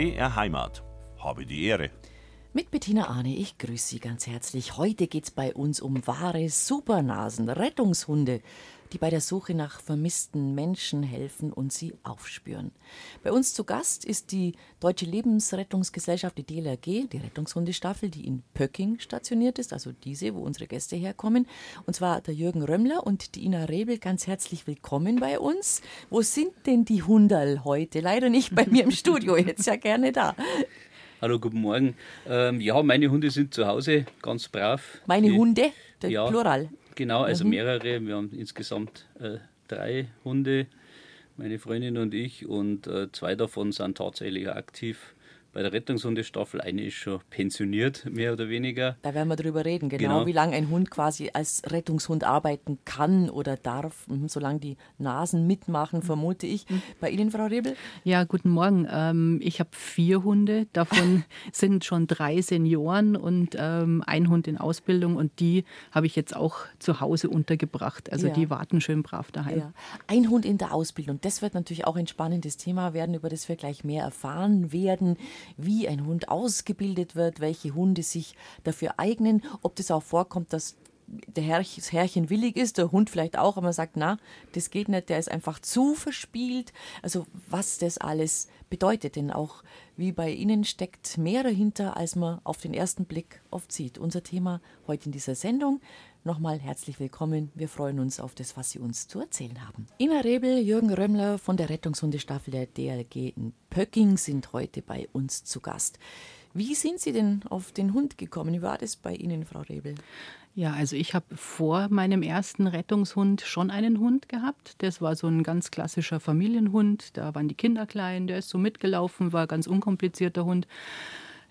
BR Heimat. Habe die Ehre. Mit Bettina Arne, ich grüße Sie ganz herzlich. Heute geht es bei uns um wahre Supernasen, Rettungshunde, die bei der Suche nach vermissten Menschen helfen und sie aufspüren. Bei uns zu Gast ist die Deutsche Lebensrettungsgesellschaft, die DLRG, die Rettungshundestaffel, die in Pöcking stationiert ist, also diese, wo unsere Gäste herkommen. Und zwar der Jürgen Römmler und die Ina Rebel. Ganz herzlich willkommen bei uns. Wo sind denn die Hunderl heute? Leider nicht bei mir im Studio, jetzt ja gerne da. Hallo, guten Morgen. Ähm, ja, meine Hunde sind zu Hause, ganz brav. Meine Die, Hunde, der ja. Plural. Genau, also Mhm. mehrere. Wir haben insgesamt äh, drei Hunde, meine Freundin und ich, und äh, zwei davon sind tatsächlich aktiv bei der Rettungshundestaffel. Eine ist schon pensioniert, mehr oder weniger. Da werden wir drüber reden, genau, Genau. wie lange ein Hund quasi als Rettungshund arbeiten kann oder darf, mhm, solange die Nasen mitmachen, vermute ich. Bei Ihnen, Frau Rebel? Ja, guten Morgen. Ähm, ich habe vier Hunde. Davon sind schon drei Senioren und ähm, ein Hund in Ausbildung. Und die habe ich jetzt auch zu Hause untergebracht. Also Ja. die warten schön brav daheim. Ja. Ein Hund in der Ausbildung, das wird natürlich auch ein spannendes Thema werden, über das wir gleich mehr erfahren werden, wie ein Hund ausgebildet wird, welche Hunde sich dafür eignen, ob das auch vorkommt, dass der Herrch, das Herrchen willig ist, der Hund vielleicht auch, aber man sagt, na, das geht nicht, der ist einfach zu verspielt. Also was das alles bedeutet, denn auch wie bei Ihnen steckt mehr dahinter, als man auf den ersten Blick oft sieht. Unser Thema heute in dieser Sendung. Nochmal herzlich willkommen. Wir freuen uns auf das, was Sie uns zu erzählen haben. Ina Rebel, Jürgen Römmler von der Rettungshundestaffel der DLG in Pöcking sind heute bei uns zu Gast. Wie sind Sie denn auf den Hund gekommen? Wie war das bei Ihnen, Frau Rebel? Ja, also ich habe vor meinem ersten Rettungshund schon einen Hund gehabt. Das war so ein ganz klassischer Familienhund. Da waren die Kinder klein, der ist so mitgelaufen, war ein ganz unkomplizierter Hund.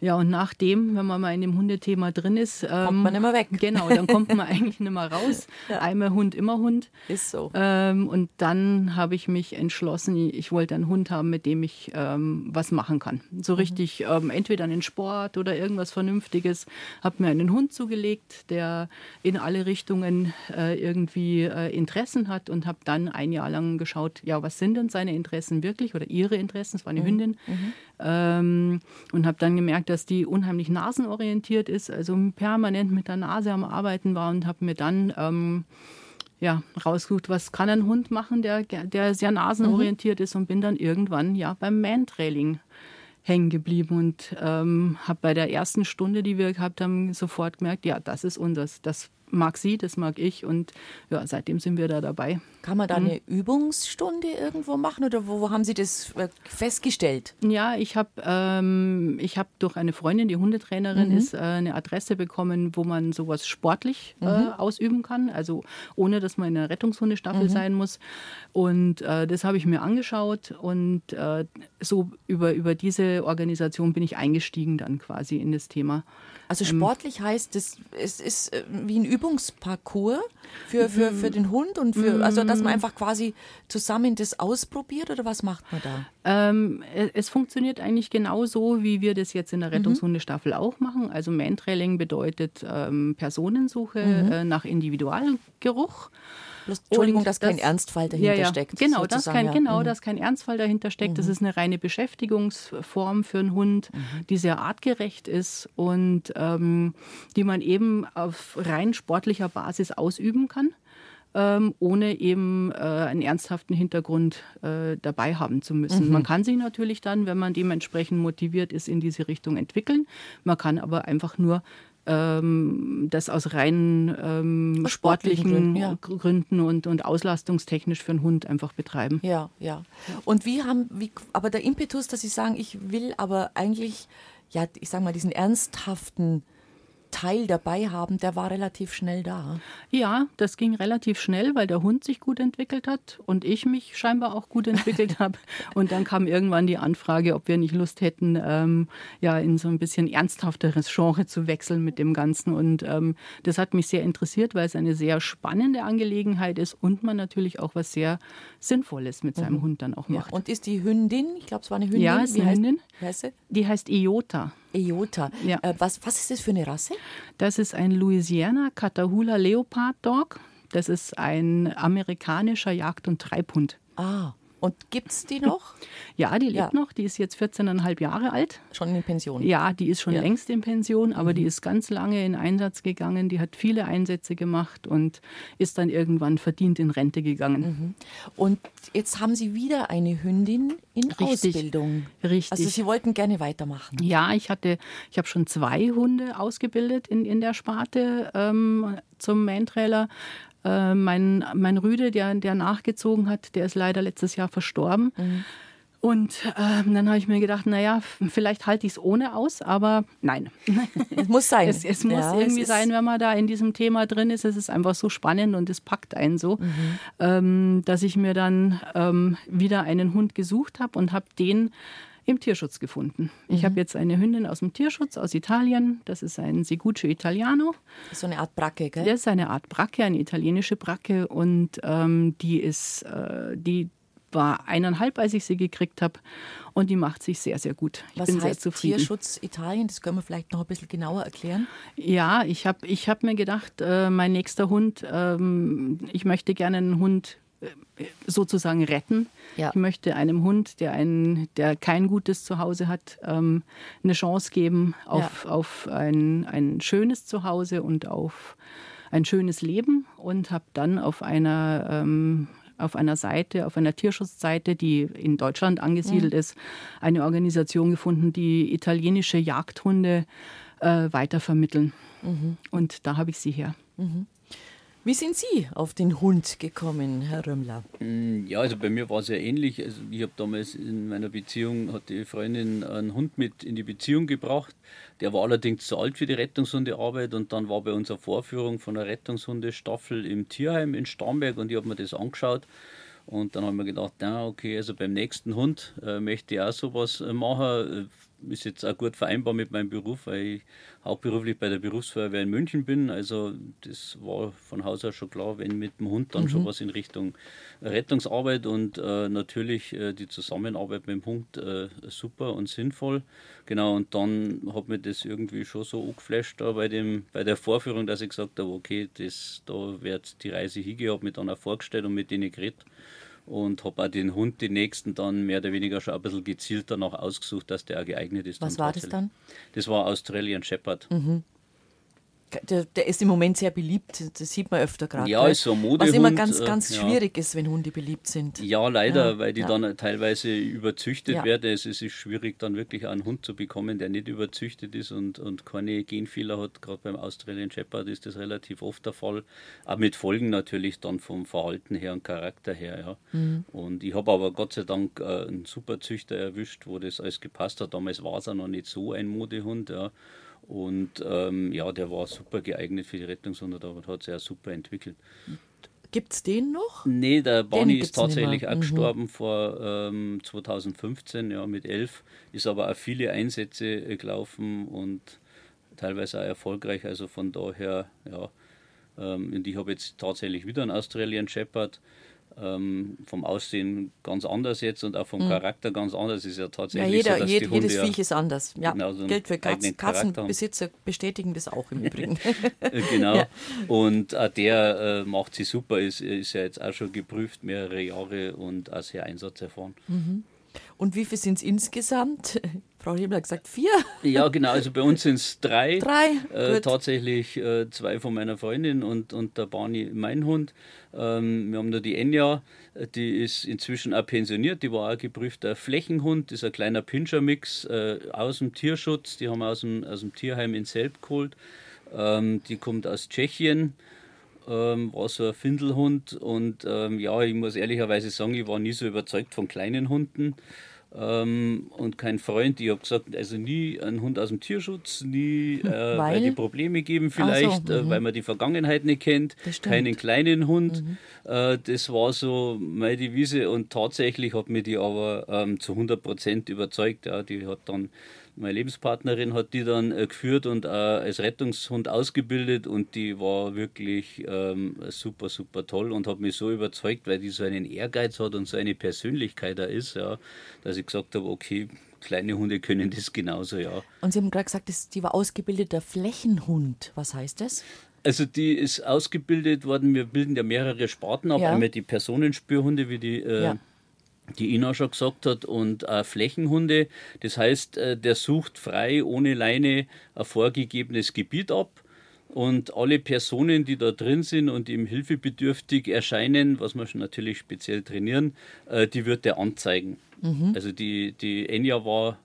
Ja, und nachdem, wenn man mal in dem Hundethema drin ist, Kommt man nicht mehr weg. Genau, dann kommt man eigentlich nicht mehr raus. Ja. Einmal Hund, immer Hund. Ist so. Ähm, und dann habe ich mich entschlossen, ich wollte einen Hund haben, mit dem ich ähm, was machen kann. So richtig, ähm, entweder einen Sport oder irgendwas Vernünftiges. Habe mir einen Hund zugelegt, der in alle Richtungen äh, irgendwie äh, Interessen hat und habe dann ein Jahr lang geschaut, ja, was sind denn seine Interessen wirklich oder ihre Interessen? Es war eine Hündin. Ähm, und habe dann gemerkt, dass die unheimlich nasenorientiert ist, also permanent mit der Nase am Arbeiten war und habe mir dann ähm, ja, rausgesucht, was kann ein Hund machen, der, der sehr nasenorientiert ist und bin dann irgendwann ja beim Mantrailing hängen geblieben und ähm, habe bei der ersten Stunde, die wir gehabt haben, sofort gemerkt, ja, das ist unseres, das mag sie, das mag ich und ja, seitdem sind wir da dabei. Kann man da eine Übungsstunde irgendwo machen oder wo, wo haben Sie das äh, festgestellt? Ja, ich habe ähm, ich hab durch eine Freundin, die Hundetrainerin ist, äh, eine Adresse bekommen, wo man sowas sportlich äh, ausüben kann, also ohne, dass man in einer Rettungshundestaffel sein muss. Und äh, das habe ich mir angeschaut und äh, so über, über diese Organisation bin ich eingestiegen dann quasi in das Thema. Also sportlich heißt es, es ist wie ein Übungsparcours für, für, für den Hund und für, also dass man einfach quasi zusammen das ausprobiert oder was macht man da? Ähm, e- es funktioniert eigentlich genauso, wie wir das jetzt in der Rettungshundestaffel auch machen. Also Mantrailing bedeutet ähm, Personensuche äh, nach Individualgeruch. Bloß, Entschuldigung, dass kein das- Ernstfall dahinter ja, ja. steckt. Genau, dass sozusagen, kein, ja. genau Mhm. dass kein Ernstfall dahinter steckt. Das ist eine reine Beschäftigungsform für einen Hund, Mhm. die sehr artgerecht ist und ähm, die man eben auf rein sportlicher Basis ausüben kann. Ähm, ohne eben äh, einen ernsthaften Hintergrund äh, dabei haben zu müssen. Mhm. Man kann sich natürlich dann, wenn man dementsprechend motiviert ist, in diese Richtung entwickeln. Man kann aber einfach nur ähm, das aus rein ähm, Aus sportlichen sportlichen Gründen, ja. Gründen und, und auslastungstechnisch für einen Hund einfach betreiben. Ja, ja. Und wie haben, wie, aber der Impetus, dass Sie sagen, ich will aber eigentlich, ja, ich sag mal, diesen ernsthaften Teil dabei haben, der war relativ schnell da. Ja, das ging relativ schnell, weil der Hund sich gut entwickelt hat und ich mich scheinbar auch gut entwickelt habe. Und dann kam irgendwann die Anfrage, ob wir nicht Lust hätten, ähm, ja, in so ein bisschen ernsthafteres Genre zu wechseln mit dem Ganzen. Und ähm, das hat mich sehr interessiert, weil es eine sehr spannende Angelegenheit ist und man natürlich auch was sehr Sinnvolles mit seinem Hund dann auch Ja. macht. Und ist die Hündin, ich glaube, es war eine Hündin. Ja, ist eine heißt, Hündin. Wie heißt sie? Die heißt Iota. Eota. Ja. Äh, was, was ist das für eine Rasse? Das ist ein Louisiana Catahoula Leopard Dog. Das ist ein amerikanischer Jagd- und Treibhund. Ah, Und gibt es die noch? Ja, die lebt Ja. noch. Die ist jetzt 14,5 Jahre alt. Schon in Pension? Ja, die ist schon Ja. Mhm. längst in Pension, aber die ist ganz lange in Einsatz gegangen. Die hat viele Einsätze gemacht und ist dann irgendwann verdient in Rente gegangen. Und jetzt haben Sie wieder eine Hündin in Richtig. Ausbildung. Richtig. Also Sie wollten gerne weitermachen. Ja, ich hatte, ich habe schon zwei Hunde ausgebildet in, in der Sparte ähm, zum Mantrailer. Äh, mein, mein Rüde, der, der nachgezogen hat, der ist leider letztes Jahr verstorben. Und ähm, dann habe ich mir gedacht, naja, vielleicht halte ich es ohne aus, aber nein. Es muss sein. Es, es muss Ja, es irgendwie ist- sein, wenn man da in diesem Thema drin ist. Es ist einfach so spannend und es packt einen so, ähm, dass ich mir dann ähm, wieder einen Hund gesucht habe und habe den im Tierschutz gefunden. Ich habe jetzt eine Hündin aus dem Tierschutz aus Italien. Das ist ein Seguccio Italiano. So eine Art Bracke, gell? Das ist eine Art Bracke, eine italienische Bracke und ähm, die ist, äh, die war eineinhalb, als ich sie gekriegt habe und die macht sich sehr, sehr gut. Ich Was bin sehr heißt zufrieden. Tierschutz Italien? Das können wir vielleicht noch ein bisschen genauer erklären. Ja, ich habe ich hab mir gedacht, äh, mein nächster Hund, ähm, ich möchte gerne einen Hund sozusagen retten. Ja. Ich möchte einem Hund, der, ein, der kein gutes Zuhause hat, ähm, eine Chance geben auf, auf ein, ein schönes Zuhause und auf ein schönes Leben und habe dann auf einer ähm, auf einer Seite, auf einer Tierschutzseite, die in Deutschland angesiedelt ist, eine Organisation gefunden, die italienische Jagdhunde äh, weitervermitteln. Und da habe ich sie her. Wie sind Sie auf den Hund gekommen, Herr Römmler? Mm, Ja, also bei mir war es ja ähnlich. Also ich habe damals in meiner Beziehung, hat die Freundin einen Hund mit in die Beziehung gebracht. Der war allerdings zu alt für die Rettungshundearbeit und dann war bei uns eine Vorführung von einer Rettungshundestaffel im Tierheim in Starnberg und ich habe mir das angeschaut. Und dann haben wir gedacht, ja, okay, also beim nächsten Hund äh, möchte ich auch sowas äh, machen. Ist jetzt auch gut vereinbar mit meinem Beruf, weil ich hauptberuflich bei der Berufsfeuerwehr in München bin. Also das war von Haus aus schon klar, wenn mit dem Hund dann schon was in Richtung Rettungsarbeit und äh, natürlich äh, die Zusammenarbeit mit dem Hund äh, super und sinnvoll. Genau, und dann hat mir das irgendwie schon so angeflasht da bei, dem, bei der Vorführung, dass ich gesagt habe, okay, das, da wird die Reise mich dann auch vorgestellt und mit denen geredet und habe auch den Hund, den nächsten, dann mehr oder weniger schon ein bisschen gezielt danach ausgesucht, dass der auch geeignet ist. Was war das dann? Das war Australian Shepherd. Der, der ist im Moment sehr beliebt, das sieht man öfter gerade. Ja, ist so ein Was immer Modehund, ganz, äh, ganz ja. schwierig ist, wenn Hunde beliebt sind. Ja, leider, Ja, weil die ja. dann teilweise überzüchtet Ja. werden. Es ist schwierig, dann wirklich einen Hund zu bekommen, der nicht überzüchtet ist und, und keine Genfehler hat. Gerade beim Australian Shepherd ist das relativ oft der Fall. Auch mit Folgen natürlich dann vom Verhalten her und Charakter her. Ja. Mhm. Und ich habe aber Gott sei Dank äh, einen super Züchter erwischt, wo das alles gepasst hat. Damals war es auch noch nicht so ein Modehund. Ja. Und ähm, ja, der war super geeignet für die Rettungshunde, aber hat sich auch super entwickelt. Gibt es den noch? Nee, der Bonnie ist tatsächlich auch Mhm. gestorben vor ähm, 2015, ja, mit elf. Ist aber auch viele Einsätze äh, gelaufen und teilweise auch erfolgreich. Also von daher, ja. Ähm, und ich habe jetzt tatsächlich wieder einen Australian Shepherd. Ähm, vom Aussehen ganz anders jetzt und auch vom Charakter ganz anders. Ist ja Ja, tatsächlich jeder, so, dass jed, die Hunde jedes ja, Viech ist anders. Ja, Genau, so gilt für Katzen. Katzenbesitzer bestätigen das auch im Übrigen. Äh, Genau. Ja. Und auch der äh, macht sie super, ist, ist ja jetzt auch schon geprüft, mehrere Jahre und auch sehr einsatzerfahren. Und wie viele sind es insgesamt? Frau Hebler hat gesagt vier, Ja, genau, also bei uns sind es drei. drei. Äh, tatsächlich äh, zwei von meiner Freundin und, und der Barney, mein Hund. Ähm, wir haben da die Enya, die ist inzwischen auch pensioniert, die war auch geprüfter Flächenhund, das ist ein kleiner Pinscher-Mix äh, aus dem Tierschutz, die haben wir aus dem, aus dem Tierheim in Selb geholt. Ähm, die kommt aus Tschechien, ähm, war so ein Findelhund und ähm, ja, ich muss ehrlicherweise sagen, ich war nie so überzeugt von kleinen Hunden ähm, und kein Freund. Ich habe gesagt, also nie ein Hund aus dem Tierschutz, nie, äh, weil? Weil? die Probleme geben vielleicht, so, äh, mhm. weil man die Vergangenheit nicht kennt. Mhm. keinen kleinen Hund. Äh, das war so meine Devise und tatsächlich hat mir die aber ähm, zu 100 Prozent überzeugt. Ja, die hat dann meine Lebenspartnerin hat die dann äh, geführt und äh, als Rettungshund ausgebildet und die war wirklich ähm, super, super toll und hat mich so überzeugt, weil die so einen Ehrgeiz hat und so eine Persönlichkeit da ist, ja, dass ich gesagt habe, okay, kleine Hunde können das genauso, ja. Und Sie haben gerade gesagt, das, die war ausgebildeter Flächenhund. Was heißt das? Also die ist ausgebildet worden, wir bilden ja mehrere Sparten ab, Ja. einmal die Personenspürhunde wie die äh, Ja. Die Ina schon gesagt hat, und äh, Flächenhunde. Das heißt, äh, der sucht frei ohne Leine ein vorgegebenes Gebiet ab. Und alle Personen, die da drin sind und ihm hilfebedürftig erscheinen, was wir schon natürlich speziell trainieren, äh, die wird er anzeigen. Mhm. Also die, die Enya war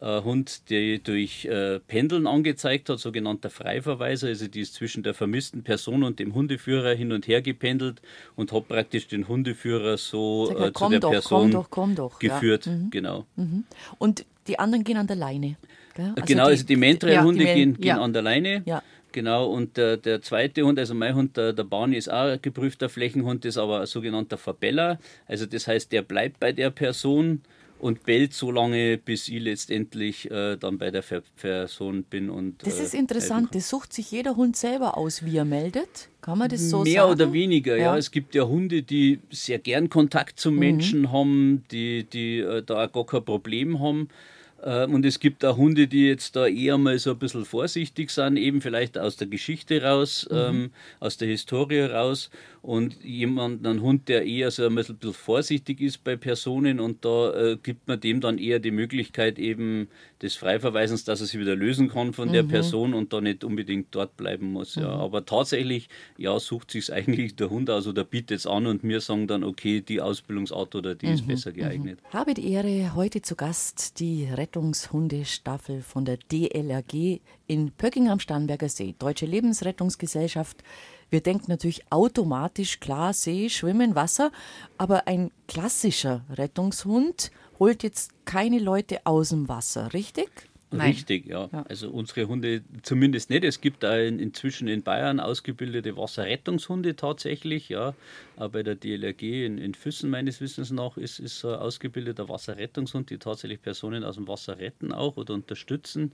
Hund, der durch äh, Pendeln angezeigt hat, sogenannter Freiverweiser. Also die ist zwischen der vermissten Person und dem Hundeführer hin und her gependelt und hat praktisch den Hundeführer so äh, zu der doch, Person komm doch, komm doch. geführt. Ja. Mhm. Genau. Mhm. Und die anderen gehen an der Leine. Also genau, die, also die Mentrail-Hunde ja, gehen, gehen ja. an der Leine. Ja. Genau, und der, der zweite Hund, also mein Hund, der, der Barney, ist auch ein geprüfter Flächenhund, ist aber ein sogenannter Verbeller. Also das heißt, der bleibt bei der Person und bellt so lange, bis ich letztendlich äh, dann bei der Person bin. Und, das ist äh, interessant, das sucht sich jeder Hund selber aus, wie er meldet. Kann man das so Mehr sagen? oder weniger, ja. ja. Es gibt ja Hunde, die sehr gern Kontakt zum mhm. Menschen haben, die, die äh, da gar kein Problem haben. Ähm, und es gibt auch Hunde, die jetzt da eher mal so ein bisschen vorsichtig sind, eben vielleicht aus der Geschichte raus, mhm. ähm, aus der Historie raus und jemand, ein Hund, der eher so ein bisschen vorsichtig ist bei Personen und da äh, gibt man dem dann eher die Möglichkeit eben des Freiverweisens, dass er sich wieder lösen kann von mhm. der Person und da nicht unbedingt dort bleiben muss. Ja. Mhm. Aber tatsächlich, ja, sucht sich eigentlich der Hund aus oder bietet es an und wir sagen dann, okay, die Ausbildungsart oder die ist mhm. besser geeignet. Mhm. Habe die Ehre, heute zu Gast die Rettungshundestaffel von der DLRG in Pöcking am Starnberger See, Deutsche Lebensrettungsgesellschaft. Wir denken natürlich automatisch, klar, See, Schwimmen, Wasser, aber ein klassischer Rettungshund holt jetzt keine Leute aus dem Wasser, richtig? Nein. Richtig, ja. ja. Also unsere Hunde zumindest nicht. Es gibt da in, inzwischen in Bayern ausgebildete Wasserrettungshunde tatsächlich, ja. Auch bei der DLRG in, in Füssen meines Wissens nach ist, ist so ein ausgebildeter Wasserrettungshund, die tatsächlich Personen aus dem Wasser retten auch oder unterstützen.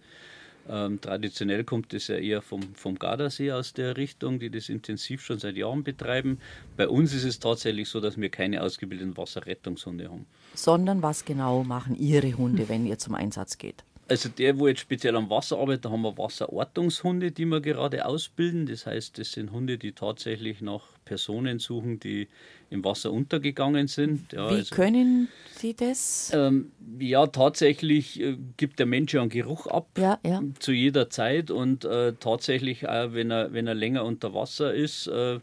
Ähm, traditionell kommt es ja eher vom, vom Gardasee aus der Richtung, die das intensiv schon seit Jahren betreiben. Bei uns ist es tatsächlich so, dass wir keine ausgebildeten Wasserrettungshunde haben. Sondern was genau machen Ihre Hunde, wenn ihr zum Einsatz geht? Also der, wo jetzt speziell am Wasser arbeitet, da haben wir Wasserortungshunde, die wir gerade ausbilden. Das heißt, das sind Hunde, die tatsächlich nach Personen suchen, die im Wasser untergegangen sind. Ja, Wie also, können Sie das? Ähm, ja, tatsächlich äh, gibt der Mensch ja einen Geruch ab ja, ja. zu jeder Zeit und äh, tatsächlich auch, wenn er, wenn er länger unter Wasser ist, äh, äh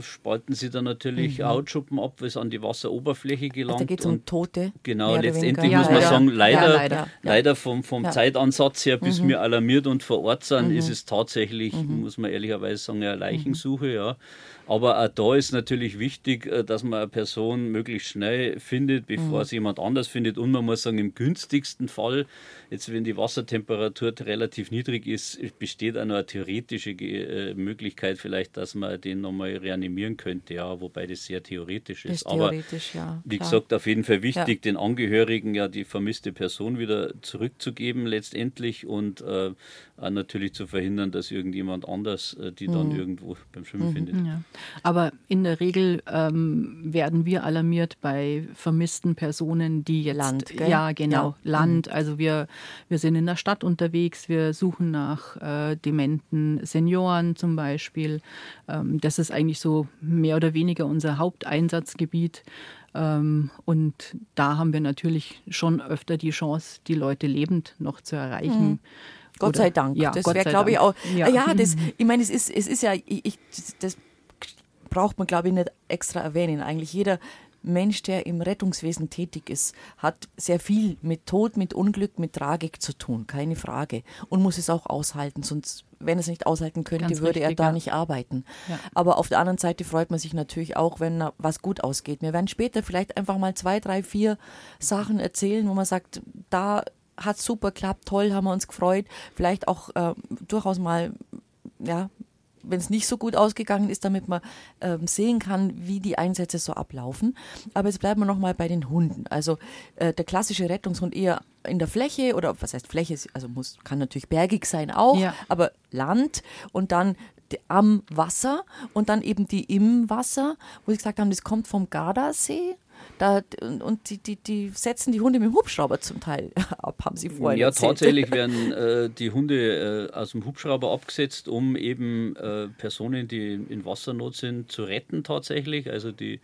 spalten sie dann natürlich mhm. Hautschuppen ab, was an die Wasseroberfläche gelangt. Also da geht es um Tote. Genau, letztendlich muss man sagen, leider, leider, leider, vom, vom Zeitansatz her, bis mhm. wir alarmiert und vor Ort sind, mhm. ist es tatsächlich, mhm. muss man ehrlicherweise sagen, eine Leichensuche. Ja. Aber auch da ist natürlich wichtig, äh, dass man eine Person möglichst schnell findet, bevor mhm. es jemand anders findet. Und man muss sagen, im günstigsten Fall, jetzt wenn die Wassertemperatur relativ niedrig ist, besteht auch noch eine theoretische äh, Möglichkeit vielleicht, dass man den nochmal reanimieren könnte. Ja, wobei das sehr theoretisch ist. ist Aber theoretisch, ja, wie gesagt, auf jeden Fall wichtig, ja. den Angehörigen ja die vermisste Person wieder zurückzugeben letztendlich und äh, natürlich zu verhindern, dass irgendjemand anders äh, die dann mhm. irgendwo beim Schwimmen mhm. findet. Ja. Aber in der Regel ähm, werden wir alarmiert bei vermissten Personen, die jetzt Land, gell? ja genau ja. Land. Mhm. Also wir wir sind in der Stadt unterwegs, wir suchen nach äh, dementen Senioren zum Beispiel. Ähm, das ist eigentlich so mehr oder weniger unser Haupteinsatzgebiet. Ähm, und da haben wir natürlich schon öfter die Chance, die Leute lebend noch zu erreichen. Mhm. Gott Oder, sei Dank. Ja, das wäre, glaube ich, auch. Ja, ja das, ich meine, es ist, es ist ja, ich, das braucht man, glaube ich, nicht extra erwähnen. Eigentlich jeder Mensch, der im Rettungswesen tätig ist, hat sehr viel mit Tod, mit Unglück, mit Tragik zu tun, keine Frage. Und muss es auch aushalten, sonst, wenn er es nicht aushalten könnte, Ganz würde richtig, er da ja. nicht arbeiten. Ja. Aber auf der anderen Seite freut man sich natürlich auch, wenn was gut ausgeht. Wir werden später vielleicht einfach mal zwei, drei, vier Sachen erzählen, wo man sagt, da hat super klappt, toll, haben wir uns gefreut. Vielleicht auch äh, durchaus mal ja, wenn es nicht so gut ausgegangen ist, damit man ähm, sehen kann, wie die Einsätze so ablaufen. Aber jetzt bleiben wir nochmal bei den Hunden. Also äh, der klassische Rettungshund eher in der Fläche oder was heißt Fläche, also muss, kann natürlich bergig sein auch, ja. aber Land und dann am Wasser und dann eben die im Wasser, wo sie gesagt haben, das kommt vom Gardasee. Da, und die, die, die setzen die Hunde mit dem Hubschrauber zum Teil ab, haben sie vorhin Ja, erzählt. tatsächlich werden äh, die Hunde äh, aus dem Hubschrauber abgesetzt, um eben äh, Personen, die in Wassernot sind, zu retten tatsächlich. Also die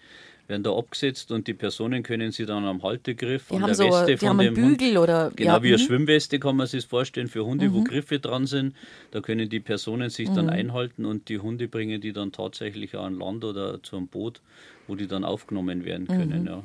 werden da abgesetzt und die Personen können sie dann am Haltegriff Die an haben der so Weste von dem Hund Bügel oder Genau ja, wie eine mhm. Schwimmweste kann man sich vorstellen für Hunde, wo Griffe dran sind. Da können die Personen sich Mhm. dann einhalten und die Hunde bringen die dann tatsächlich an Land oder zu einem Boot, wo die dann aufgenommen werden Mhm. können. Ja.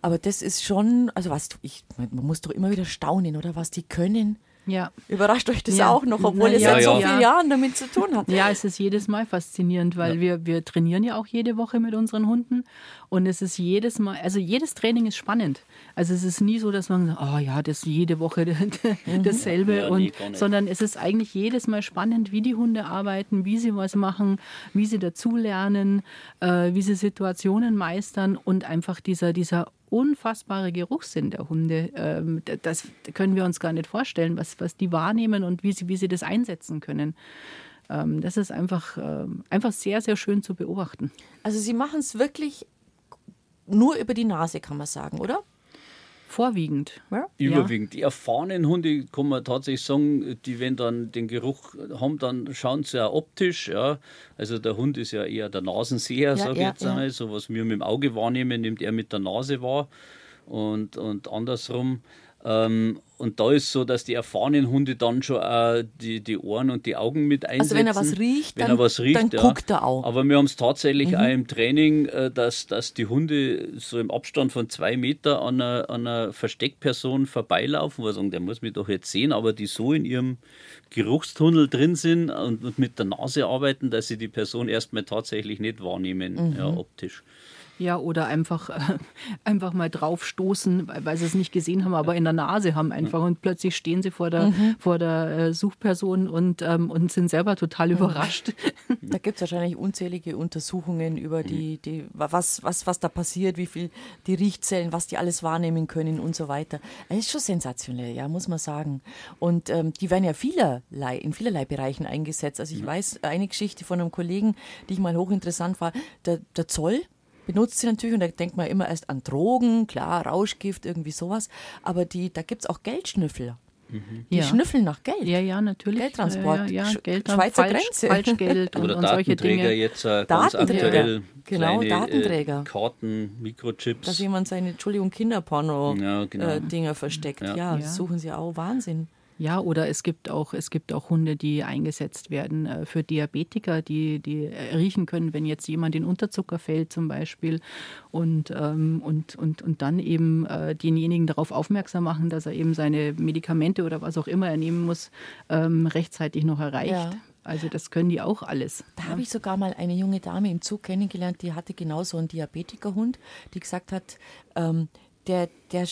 Aber das ist schon, also was, ich, man muss doch immer wieder staunen, oder was die können. Ja. Überrascht euch das Ja. auch noch, obwohl Na ihr ja, seit so vielen Jahren damit zu tun habt. Ja, es ist jedes Mal faszinierend, weil wir, wir trainieren ja auch jede Woche mit unseren Hunden und es ist jedes Mal, also jedes Training ist spannend. Also es ist nie so, dass man, oh ja, das jede Woche dasselbe, Ja, nee, und, nicht. sondern es ist eigentlich jedes Mal spannend, wie die Hunde arbeiten, wie sie was machen, wie sie dazulernen, äh, wie sie Situationen meistern und einfach dieser, dieser unfassbare Geruchssinn der Hunde. Ähm, das können wir uns gar nicht vorstellen, was, was die wahrnehmen und wie sie, wie sie das einsetzen können. Ähm, das ist einfach, ähm, einfach sehr, sehr schön zu beobachten. Also sie machen es wirklich nur über die Nase, kann man sagen, oder? Vorwiegend. Ja. Überwiegend. Die erfahrenen Hunde, kann man tatsächlich sagen, die, wenn dann den Geruch haben, dann schauen sie ja optisch. Ja. Also der Hund ist ja eher der Nasenseher, Ja, sage ich jetzt ja. einmal. So was wir mit dem Auge wahrnehmen, nimmt er mit der Nase wahr und, und andersrum. Ähm, und da ist so, dass die erfahrenen Hunde dann schon auch die, die Ohren und die Augen mit einsetzen. Also wenn er was riecht, wenn dann- er was riecht, dann ja. guckt er auch. Mhm. Aber wir haben es tatsächlich auch im Training, äh, dass, dass die Hunde so im Abstand von zwei Meter an einer, an einer Versteckperson vorbeilaufen, wo sie sagen, der muss mich doch jetzt sehen, aber die so in ihrem Geruchstunnel drin sind und, und mit der Nase arbeiten, dass sie die Person erstmal tatsächlich nicht wahrnehmen, Mhm. ja, optisch. Ja, oder einfach, äh, einfach mal draufstoßen, weil, weil sie es nicht gesehen haben, aber in der Nase haben einfach und plötzlich stehen sie vor der, vor der äh, Suchperson und, ähm, und sind selber total überrascht. Da gibt es wahrscheinlich unzählige Untersuchungen über die, die was, was, was da passiert, wie viel die Riechzellen, was die alles wahrnehmen können und so weiter. Es ist schon sensationell, ja, muss man sagen. Und ähm, die werden ja vielerlei, in vielerlei Bereichen eingesetzt. Also ich weiß eine Geschichte von einem Kollegen, die ich mal hochinteressant war, der, der Zoll benutzt sie natürlich und da denkt man immer erst an Drogen, klar, Rauschgift, irgendwie sowas. Aber die, da gibt es auch Geldschnüffler. Die Ja. schnüffeln nach Geld. Ja, ja, natürlich. Geldtransport, Ja, ja, Geld, Schweizer Falsch, Grenze. Falschgeld und, Oder und solche Datenträger Dinge. jetzt äh, ganz Datenträger. aktuell. Genau, kleine, Datenträger. Äh, Karten, Mikrochips. dass jemand seine, Entschuldigung, Kinderporno-Dinger Ja, genau. äh, versteckt. Ja, Ja. suchen sie auch. Wahnsinn. Ja, oder es gibt auch, es gibt auch Hunde, die eingesetzt werden äh, für Diabetiker, die, die riechen können, wenn jetzt jemand in Unterzucker fällt zum Beispiel und, ähm, und, und, und dann eben äh, denjenigen darauf aufmerksam machen, dass er eben seine Medikamente oder was auch immer er nehmen muss, ähm, rechtzeitig noch erreicht. Ja. Also das können die auch alles. Da habe ich sogar mal eine junge Dame im Zug kennengelernt, die hatte genau so einen Diabetikerhund, die gesagt hat, ähm, der, der,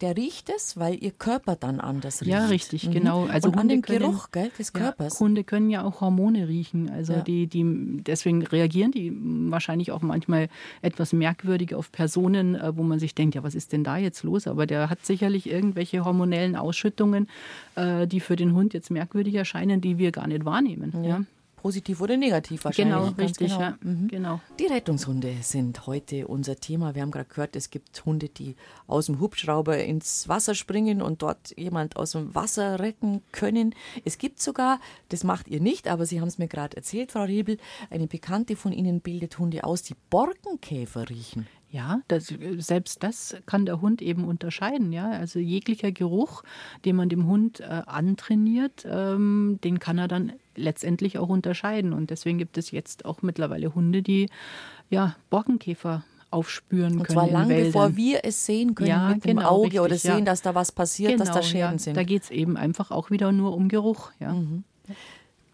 der riecht es, weil ihr Körper dann anders riecht. Ja, richtig, genau. Also Und an Hunde dem können- Geruch gell, des Ja, Körpers. Hunde können ja auch Hormone riechen. Also Ja. die, die, deswegen reagieren die wahrscheinlich auch manchmal etwas merkwürdig auf Personen, äh, wo man sich denkt, ja, was ist denn da jetzt los? Aber der hat sicherlich irgendwelche hormonellen Ausschüttungen, äh, die für den Hund jetzt merkwürdig erscheinen, die wir gar nicht wahrnehmen. Ja. Positiv oder negativ wahrscheinlich. Genau, ganz richtig, genau. ja. Genau. Die Rettungshunde sind heute unser Thema. Wir haben gerade gehört, es gibt Hunde, die aus dem Hubschrauber ins Wasser springen und dort jemand aus dem Wasser retten können. Es gibt sogar, das macht ihr nicht, aber Sie haben es mir gerade erzählt, Frau Riebel, eine Bekannte von Ihnen bildet Hunde aus, die Borkenkäfer riechen. Ja, das, selbst das kann der Hund eben unterscheiden. Ja? Also jeglicher Geruch, den man dem Hund äh, antrainiert, ähm, den kann er dann letztendlich auch unterscheiden. Und deswegen gibt es jetzt auch mittlerweile Hunde, die ja, Borkenkäfer aufspüren Und können. zwar in lang bevor wir es sehen können Ja, mit dem genau, Auge oder richtig, ja. sehen, dass da was passiert, dass da Genau, Schäden ja. sind. Da geht es eben einfach auch wieder nur um Geruch. Ja.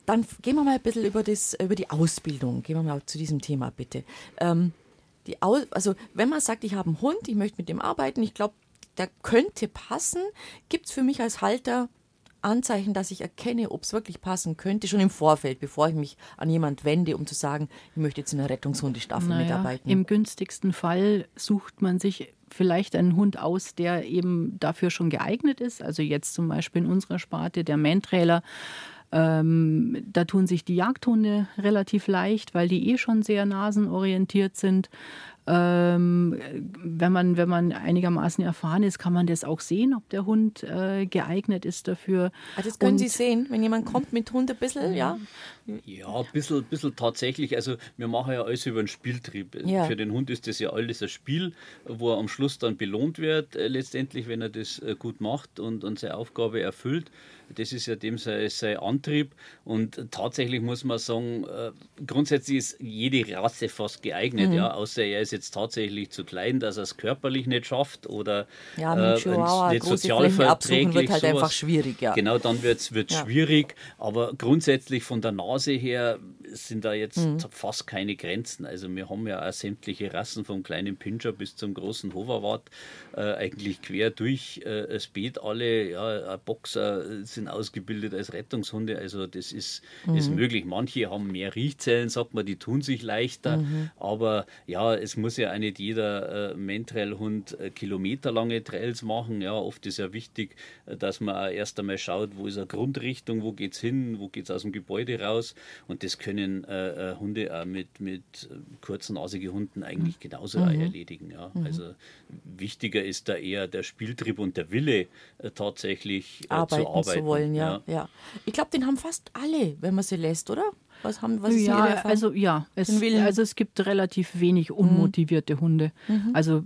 Dann f- gehen wir mal ein bisschen über, das, über die Ausbildung. Gehen wir mal zu diesem Thema bitte. Ähm, die Au also, wenn man sagt, ich habe einen Hund, ich möchte mit dem arbeiten, ich glaube, der könnte passen, gibt es für mich als Halter Anzeichen, dass ich erkenne, ob es wirklich passen könnte, schon im Vorfeld, bevor ich mich an jemand wende, um zu sagen, ich möchte jetzt in einer Rettungshundestaffel Naja, mitarbeiten. Im günstigsten Fall sucht man sich vielleicht einen Hund aus, der eben dafür schon geeignet ist. Also jetzt zum Beispiel in unserer Sparte der Mantrailer. Ähm, da tun sich die Jagdhunde relativ leicht, weil die eh schon sehr nasenorientiert sind. Ähm, wenn, man, wenn man einigermaßen erfahren ist, kann man das auch sehen, ob der Hund äh, geeignet ist dafür. Ah, das können Und, Sie sehen, wenn jemand kommt mit Hund ein bisschen, ja? Ja, ein bisschen, bisschen tatsächlich. Also wir machen ja alles über einen Spieltrieb. Ja. Für den Hund ist das ja alles ein Spiel, wo er am Schluss dann belohnt wird, äh, letztendlich, wenn er das äh, gut macht und, und seine Aufgabe erfüllt. Das ist ja dem sein, sein Antrieb. Und tatsächlich muss man sagen, äh, grundsätzlich ist jede Rasse fast geeignet, mhm. ja, außer er ist jetzt tatsächlich zu klein, dass er es körperlich nicht schafft oder ja, äh, Chihuahua, nicht sozial verträglich. wird halt sowas. einfach schwierig, ja. Genau, dann wird es ja. schwierig. Aber grundsätzlich von der Nase her sind da jetzt mhm. fast keine Grenzen. Also wir haben ja auch sämtliche Rassen vom kleinen Pinscher bis zum großen Hoverwart äh, eigentlich quer durch äh, das Beet alle, ja, Boxer sind ausgebildet als Rettungshunde. Also das ist, mhm. ist möglich. Manche haben mehr Riechzellen, sagt man, die tun sich leichter. Mhm. Aber ja, es muss ja nicht jeder äh, Mentrail-Hund äh, kilometerlange Trails machen. Ja, oft ist ja wichtig, äh, dass man erst einmal schaut, wo ist eine Grundrichtung, wo geht es hin, wo geht es aus dem Gebäude raus. Und das können äh, äh Hunde auch mit, mit äh, kurznasigen Hunden eigentlich genauso mhm. erledigen. Ja. Mhm. Also wichtiger ist da eher der Spieltrieb und der Wille, tatsächlich arbeiten zu arbeiten zu wollen, ja. ja. ja. Ich glaube, den haben fast alle, wenn man sie lässt, oder? Was haben, was ja, also ja, es, also es gibt relativ wenig unmotivierte mhm. Hunde. Mhm. Also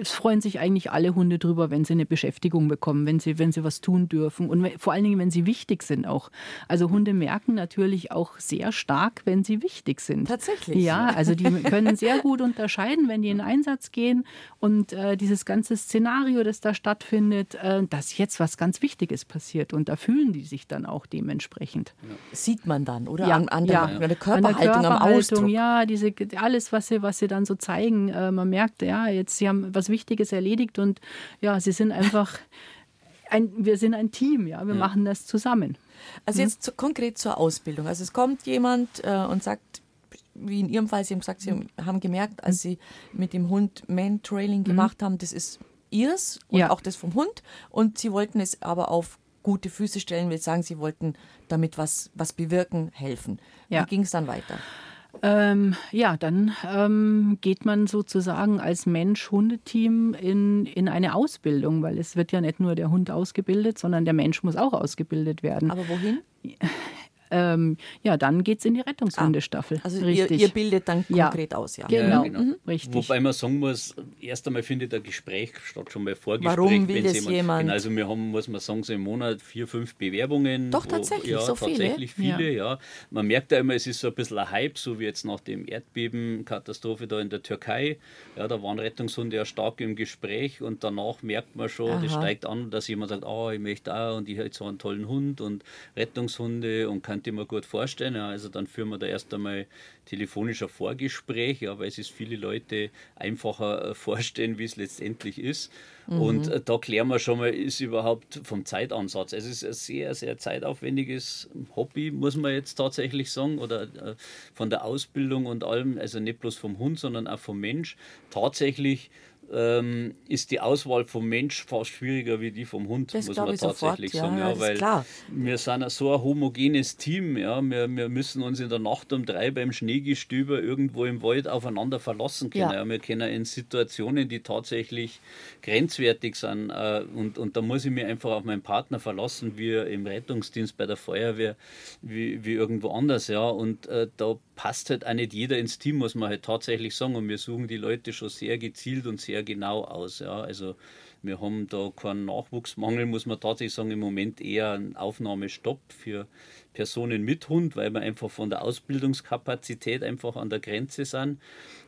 es freuen sich eigentlich alle Hunde drüber, wenn sie eine Beschäftigung bekommen, wenn sie, wenn sie was tun dürfen und vor allen Dingen, wenn sie wichtig sind auch. Also Hunde merken natürlich auch sehr stark, wenn sie wichtig sind. Tatsächlich. Ja, also die können sehr gut unterscheiden, wenn die in Einsatz gehen und äh, dieses ganze Szenario, das da stattfindet, äh, dass jetzt was ganz Wichtiges passiert und da fühlen die sich dann auch dementsprechend. Sieht man dann, oder? Ja, an, an, der, ja. an der Körperhaltung, an der Körperhaltung am Ausdruck. Ja, diese, alles, was sie, was sie dann so zeigen, äh, man merkt, ja, jetzt sie haben was Wichtiges erledigt und ja, sie sind einfach, ein, wir sind ein Team, ja, wir ja. machen das zusammen. Also jetzt zu, konkret zur Ausbildung. Also es kommt jemand äh, und sagt, wie in Ihrem Fall, Sie haben gesagt, Sie haben gemerkt, als Sie mit dem Hund Man-Trailing mhm. gemacht haben, das ist Ihrs und ja. auch das vom Hund und Sie wollten es aber auf gute Füße stellen, will sagen, Sie wollten damit was, was bewirken, helfen. Ja. Wie ging es dann weiter? Ähm, ja, dann ähm, geht man sozusagen als Mensch-Hundeteam in, in eine Ausbildung, weil es wird ja nicht nur der Hund ausgebildet, sondern der Mensch muss auch ausgebildet werden. Aber wohin? ähm, ja, dann geht es in die Rettungshundestaffel. Ah, also ihr, ihr, bildet dann konkret ja. aus, ja. Genau, ja, genau. Mhm. richtig. Wobei man sagen muss, erst einmal findet ein Gespräch statt, schon mal Vorgespräch. Warum will das jemand, jemand? Genau, also wir haben, muss man sagen, so im Monat vier, fünf Bewerbungen. Doch, tatsächlich, wo, ja, so tatsächlich viele. viele ja. Man merkt ja immer, es ist so ein bisschen ein Hype, so wie jetzt nach dem Erdbebenkatastrophe da in der Türkei. Ja, da waren Rettungshunde ja stark im Gespräch und danach merkt man schon, Aha. das steigt an, dass jemand sagt, oh, ich möchte auch und ich habe jetzt so einen tollen Hund und Rettungshunde und könnte mir gut vorstellen. Ja, also dann führen wir da erst einmal telefonischer Vorgespräch, ja, weil es ist viele Leute einfacher äh, vorstellen, wie es letztendlich ist. Mhm. Und äh, da klären wir schon mal, ist überhaupt vom Zeitansatz. Es ist ein sehr, sehr zeitaufwendiges Hobby, muss man jetzt tatsächlich sagen, oder äh, von der Ausbildung und allem, also nicht bloß vom Hund, sondern auch vom Mensch. Tatsächlich ähm, ist die Auswahl vom Mensch fast schwieriger wie die vom Hund, das muss man tatsächlich sofort, sagen. Ja, ja, weil klar. wir sind so ein homogenes Team. Ja. Wir, wir müssen uns in der Nacht um drei beim Schneegestöber irgendwo im Wald aufeinander verlassen können. Ja. Wir können in Situationen, die tatsächlich grenzwertig sind. Äh, und, und da muss ich mich einfach auf meinen Partner verlassen, wie im Rettungsdienst, bei der Feuerwehr, wie, wie irgendwo anders. Ja. Und äh, da passt halt auch nicht jeder ins Team, muss man halt tatsächlich sagen. Und wir suchen die Leute schon sehr gezielt und sehr genau aus. Ja. Also wir haben da keinen Nachwuchsmangel, muss man tatsächlich sagen, im Moment eher einen Aufnahmestopp für Personen mit Hund, weil wir einfach von der Ausbildungskapazität einfach an der Grenze sind.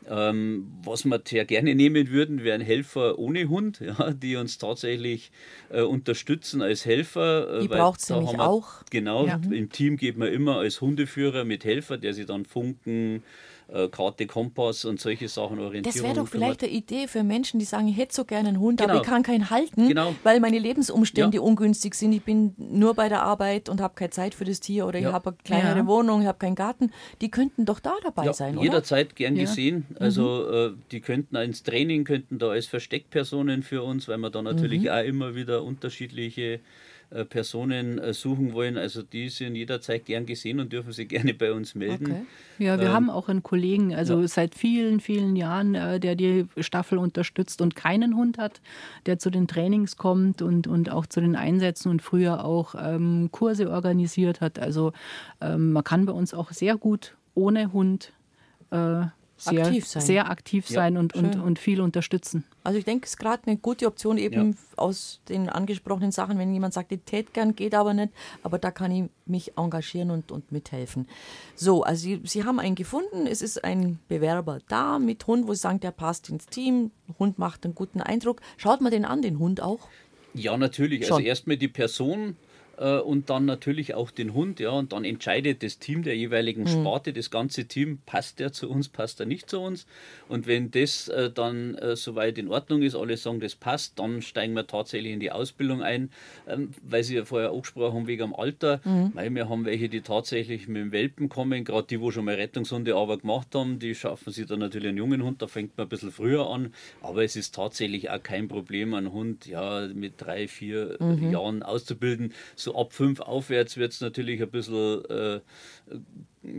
Ähm, was wir sehr gerne nehmen würden, wären Helfer ohne Hund, ja, die uns tatsächlich äh, unterstützen als Helfer. Äh, die braucht es nämlich wir, auch. Genau, ja. im Team geht man immer als Hundeführer mit Helfer, der sie dann funken, äh, Karte, Kompass und solche Sachen orientieren. Das wäre doch vielleicht eine Idee für Menschen, die sagen, ich hätte so gerne einen Hund, genau. aber ich kann keinen halten, genau. weil meine Lebensumstände ja. ungünstig sind. Ich bin nur bei der Arbeit und habe keine Zeit für das Tier oder ja. ich habe eine kleinere ja. Wohnung, ich habe keinen Garten. Die könnten doch da dabei sein, oder? Jederzeit gern gesehen. Also mhm. äh, die könnten ins Training, könnten da als Versteckpersonen für uns, weil wir da natürlich mhm. auch immer wieder unterschiedliche äh, Personen äh, suchen wollen, also die sind jederzeit gern gesehen und dürfen sich gerne bei uns melden. Okay. Ja, wir ähm, haben auch einen Kollegen, also ja. seit vielen, vielen Jahren, äh, der die Staffel unterstützt und keinen Hund hat, der zu den Trainings kommt und, und auch zu den Einsätzen und früher auch ähm, Kurse organisiert hat. Also ähm, man kann bei uns auch sehr gut ohne Hund äh, sehr aktiv sein, sehr aktiv sein ja, und, und, und viel unterstützen. Also ich denke, es ist gerade eine gute Option eben ja. aus den angesprochenen Sachen, wenn jemand sagt, ich tät gern, geht aber nicht, aber da kann ich mich engagieren und, und mithelfen. So, also Sie, Sie haben einen gefunden, es ist ein Bewerber da mit Hund, wo Sie sagen, der passt ins Team, Hund macht einen guten Eindruck. Schaut man den an, den Hund auch? Ja, natürlich. Also Schon. Also erstmal die Person, äh, und dann natürlich auch den Hund, ja, und dann entscheidet das Team der jeweiligen mhm. Sparte, das ganze Team, passt der zu uns, passt er nicht zu uns. Und wenn das äh, dann äh, soweit in Ordnung ist, alle sagen, das passt, dann steigen wir tatsächlich in die Ausbildung ein, ähm, weil Sie ja vorher auch gesprochen haben, wegen dem Alter, mhm. weil wir haben welche, die tatsächlich mit dem Welpen kommen, gerade die, wo schon mal Rettungshunde aber gemacht haben, die schaffen sich dann natürlich einen jungen Hund, da fängt man ein bisschen früher an, aber es ist tatsächlich auch kein Problem, einen Hund ja mit drei, vier mhm. Jahren auszubilden. So so ab fünf aufwärts wird es natürlich ein bisschen äh,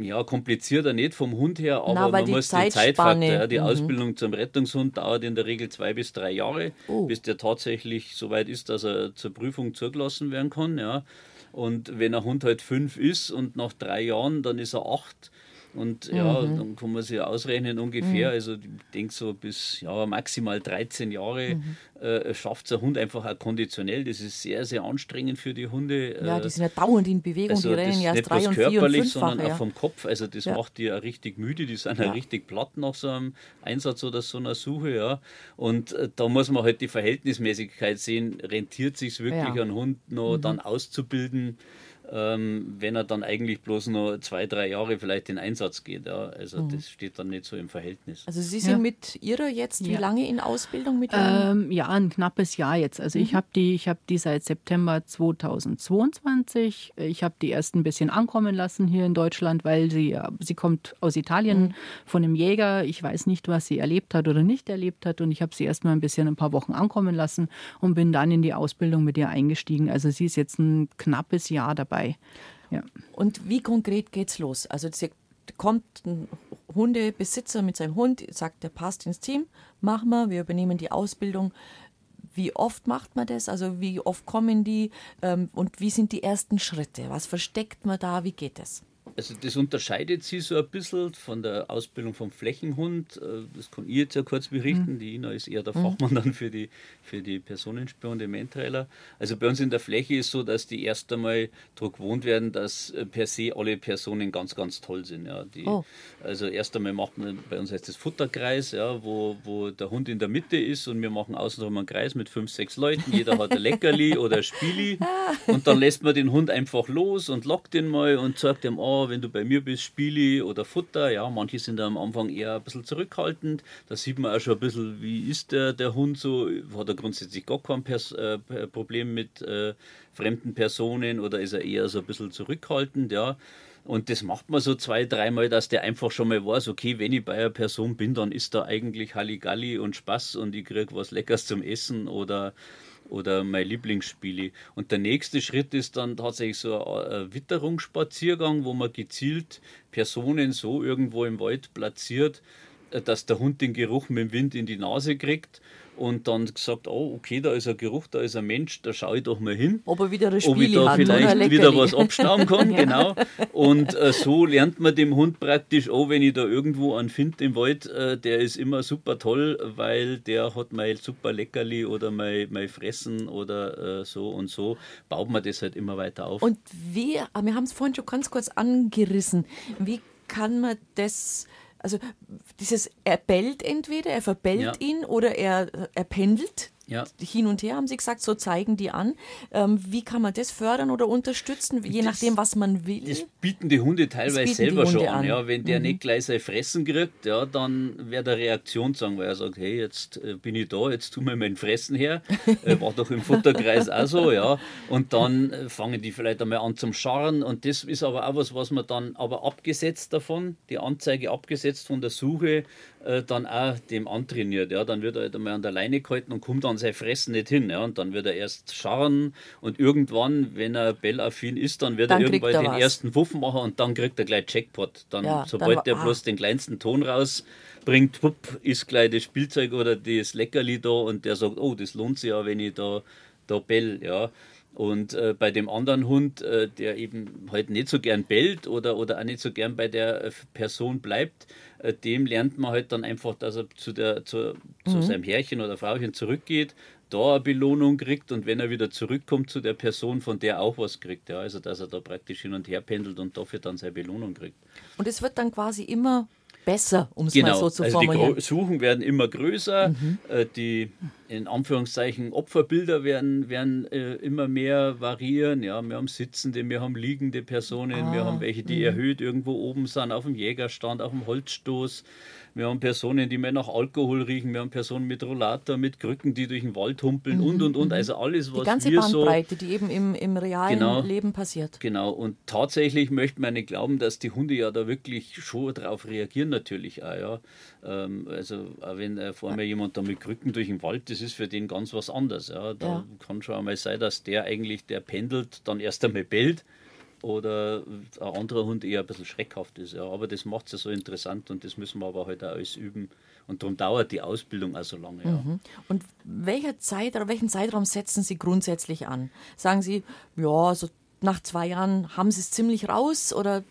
ja, komplizierter, nicht vom Hund her, aber Na, man muss die Zeitfaktor, ja, die mhm. Ausbildung zum Rettungshund dauert in der Regel zwei bis drei Jahre, oh. bis der tatsächlich so weit ist, dass er zur Prüfung zugelassen werden kann. Ja. Und wenn ein Hund halt fünf ist und nach drei Jahren, dann ist er acht und ja, mhm. dann kann man sich ausrechnen ungefähr, mhm. also ich denke so bis ja, maximal 13 Jahre mhm. äh, schafft es ein Hund einfach auch konditionell. Das ist sehr, sehr anstrengend für die Hunde. Ja, die sind ja dauernd in Bewegung, also die rennen ja erst drei und vier und sondern ja. auch vom Kopf. Also das ja. macht die ja richtig müde, die sind ja richtig platt nach so einem Einsatz oder so einer Suche. Ja. Und äh, da muss man halt die Verhältnismäßigkeit sehen, rentiert sich wirklich, ja. einen Hund noch mhm. dann auszubilden ähm, wenn er dann eigentlich bloß nur zwei, drei Jahre vielleicht in Einsatz geht. Ja. Also mhm. das steht dann nicht so im Verhältnis. Also Sie sind ja. mit Ihrer jetzt wie ja. lange in Ausbildung mit ähm, Ja, ein knappes Jahr jetzt. Also mhm. ich habe die, ich die seit September 2022. Ich habe die erst ein bisschen ankommen lassen hier in Deutschland, weil sie, sie kommt aus Italien mhm. von einem Jäger. Ich weiß nicht, was sie erlebt hat oder nicht erlebt hat. Und ich habe sie erst mal ein bisschen ein paar Wochen ankommen lassen und bin dann in die Ausbildung mit ihr eingestiegen. Also sie ist jetzt ein knappes Jahr dabei dabei. Ja. Und wie konkret geht es los? Also kommt ein Hundebesitzer mit seinem Hund, sagt, der passt ins Team, machen wir, wir übernehmen die Ausbildung. Wie oft macht man das? Also wie oft kommen die ähm, und wie sind die ersten Schritte? Was versteckt man da? Wie geht es? Also das unterscheidet sich so ein bisschen von der Ausbildung vom Flächenhund. Äh, das kann ich jetzt ja kurz berichten. Mhm. Die Ina ist eher der mhm. Fachmann dann für die, für die Personenspur und den Mentrailer. Also bei uns in der Fläche ist so, dass die erst einmal daran gewohnt werden, dass äh, per se alle Personen ganz, ganz toll sind. Ja. Die, oh. Also erst einmal macht man, bei uns heißt das Futterkreis, ja, wo, wo der Hund in der Mitte ist und wir machen außenrum einen Kreis mit fünf, sechs Leuten. Jeder hat ein Leckerli oder ein Spieli und dann lässt man den Hund einfach los und lockt ihn mal und sagt ihm, oh, wenn du bei mir bist, Spieli oder Futter. Ja, manche sind am Anfang eher ein bisschen zurückhaltend. Da sieht man auch schon ein bisschen, wie ist der, der Hund so. Hat er grundsätzlich gar kein Pers äh, Problem mit äh, fremden Personen oder ist er eher so ein bisschen zurückhaltend? Ja. Und das macht man so zwei, dreimal, dass der einfach schon mal weiß, okay, wenn ich bei einer Person bin, dann ist da eigentlich Halligalli und Spaß und ich kriege was Leckeres zum Essen oder oder mein Lieblingsspiele. Und der nächste Schritt ist dann tatsächlich so ein Witterungsspaziergang, wo man gezielt Personen so irgendwo im Wald platziert, dass der Hund den Geruch mit dem Wind in die Nase kriegt und dann gesagt, oh, okay, da ist ein Geruch, da ist ein Mensch, da schaue ich doch mal hin. Ob er wieder ein Ob ich da hat vielleicht wieder was abstauben kann, ja. genau. Und äh, so lernt man dem Hund praktisch, oh, wenn ich da irgendwo einen finde im Wald, äh, der ist immer super toll, weil der hat mein super Leckerli oder mein, mein Fressen oder äh, so und so, baut man das halt immer weiter auf. Und wie, wir haben es vorhin schon ganz kurz angerissen, wie kann man das also dieses, er bellt entweder, er verbellt ja. ihn oder er, er pendelt ja. hin und her, haben Sie gesagt, so zeigen die an. Ähm, wie kann man das fördern oder unterstützen, je das, nachdem, was man will? Das bieten die Hunde teilweise selber Hunde schon an. Ja. Wenn der mhm. nicht gleich sein Fressen kriegt, ja, dann wäre der Reaktion sagen, weil er sagt, hey, jetzt äh, bin ich da, jetzt tu mir mein Fressen her. äh, war doch im Futterkreis auch so, ja. Und dann äh, fangen die vielleicht einmal an zum Scharren und das ist aber auch was, was man dann aber abgesetzt davon, die Anzeige abgesetzt von der Suche, äh, dann auch dem antrainiert. Ja, dann wird er halt einmal an der Leine gehalten und kommt an sein Fressen nicht hin. Ja, und dann wird er erst scharren und irgendwann, wenn er bellaffin ist, dann wird Dann er irgendwann er den was. ersten Wuff machen und dann kriegt er gleich Jackpot. Dann, Ja, sobald dann- der ah. bloß den kleinsten Ton rausbringt, wupp, ist gleich das Spielzeug oder das Leckerli da und der sagt, oh, das lohnt sich ja, wenn ich da, da bell. Ja. Und äh, bei dem anderen Hund, äh, der eben halt nicht so gern bellt oder, oder auch nicht so gern bei der äh, Person bleibt, dem lernt man halt dann einfach, dass er zu, der, zu, zu seinem Herrchen oder Frauchen zurückgeht, da eine Belohnung kriegt und wenn er wieder zurückkommt zu der Person, von der auch was kriegt. Ja, also dass er da praktisch hin und her pendelt und dafür dann seine Belohnung kriegt. Und es wird dann quasi immer besser, um es mal Genau, so zu also die formulieren. Mhm. Gro Suchen werden immer größer, äh, die in Anführungszeichen Opferbilder werden, werden äh, immer mehr variieren. Ja, wir haben sitzende, wir haben liegende Personen, Ah, wir haben welche, mhm. die erhöht irgendwo oben sind, auf dem Jägerstand, auf dem Holzstoß. Wir haben Personen, die mehr nach Alkohol riechen, wir haben Personen mit Rollator, mit Krücken, die durch den Wald humpeln und und und. Also alles, Mhm, Die was ganze wir so Bandbreite, die eben im, im realen Genau. Leben passiert. Genau, und tatsächlich möchte man nicht glauben, dass die Hunde ja da wirklich schon darauf reagieren, natürlich auch, ja. Ähm, also, auch wenn äh, vor mir jemand da mit Krücken durch den Wald, das ist für den ganz was anderes, ja. Da Ja. kann schon einmal sein, dass der eigentlich, der pendelt, dann erst einmal bellt oder ein anderer Hund eher ein bisschen schreckhaft ist, ja. Aber das macht es ja so interessant und das müssen wir aber halt auch alles üben. Und darum dauert die Ausbildung auch so lange, ja. Und welcher Zeit, oder welchen Zeitraum setzen Sie grundsätzlich an? Sagen Sie, ja, so nach zwei Jahren haben Sie es ziemlich raus oder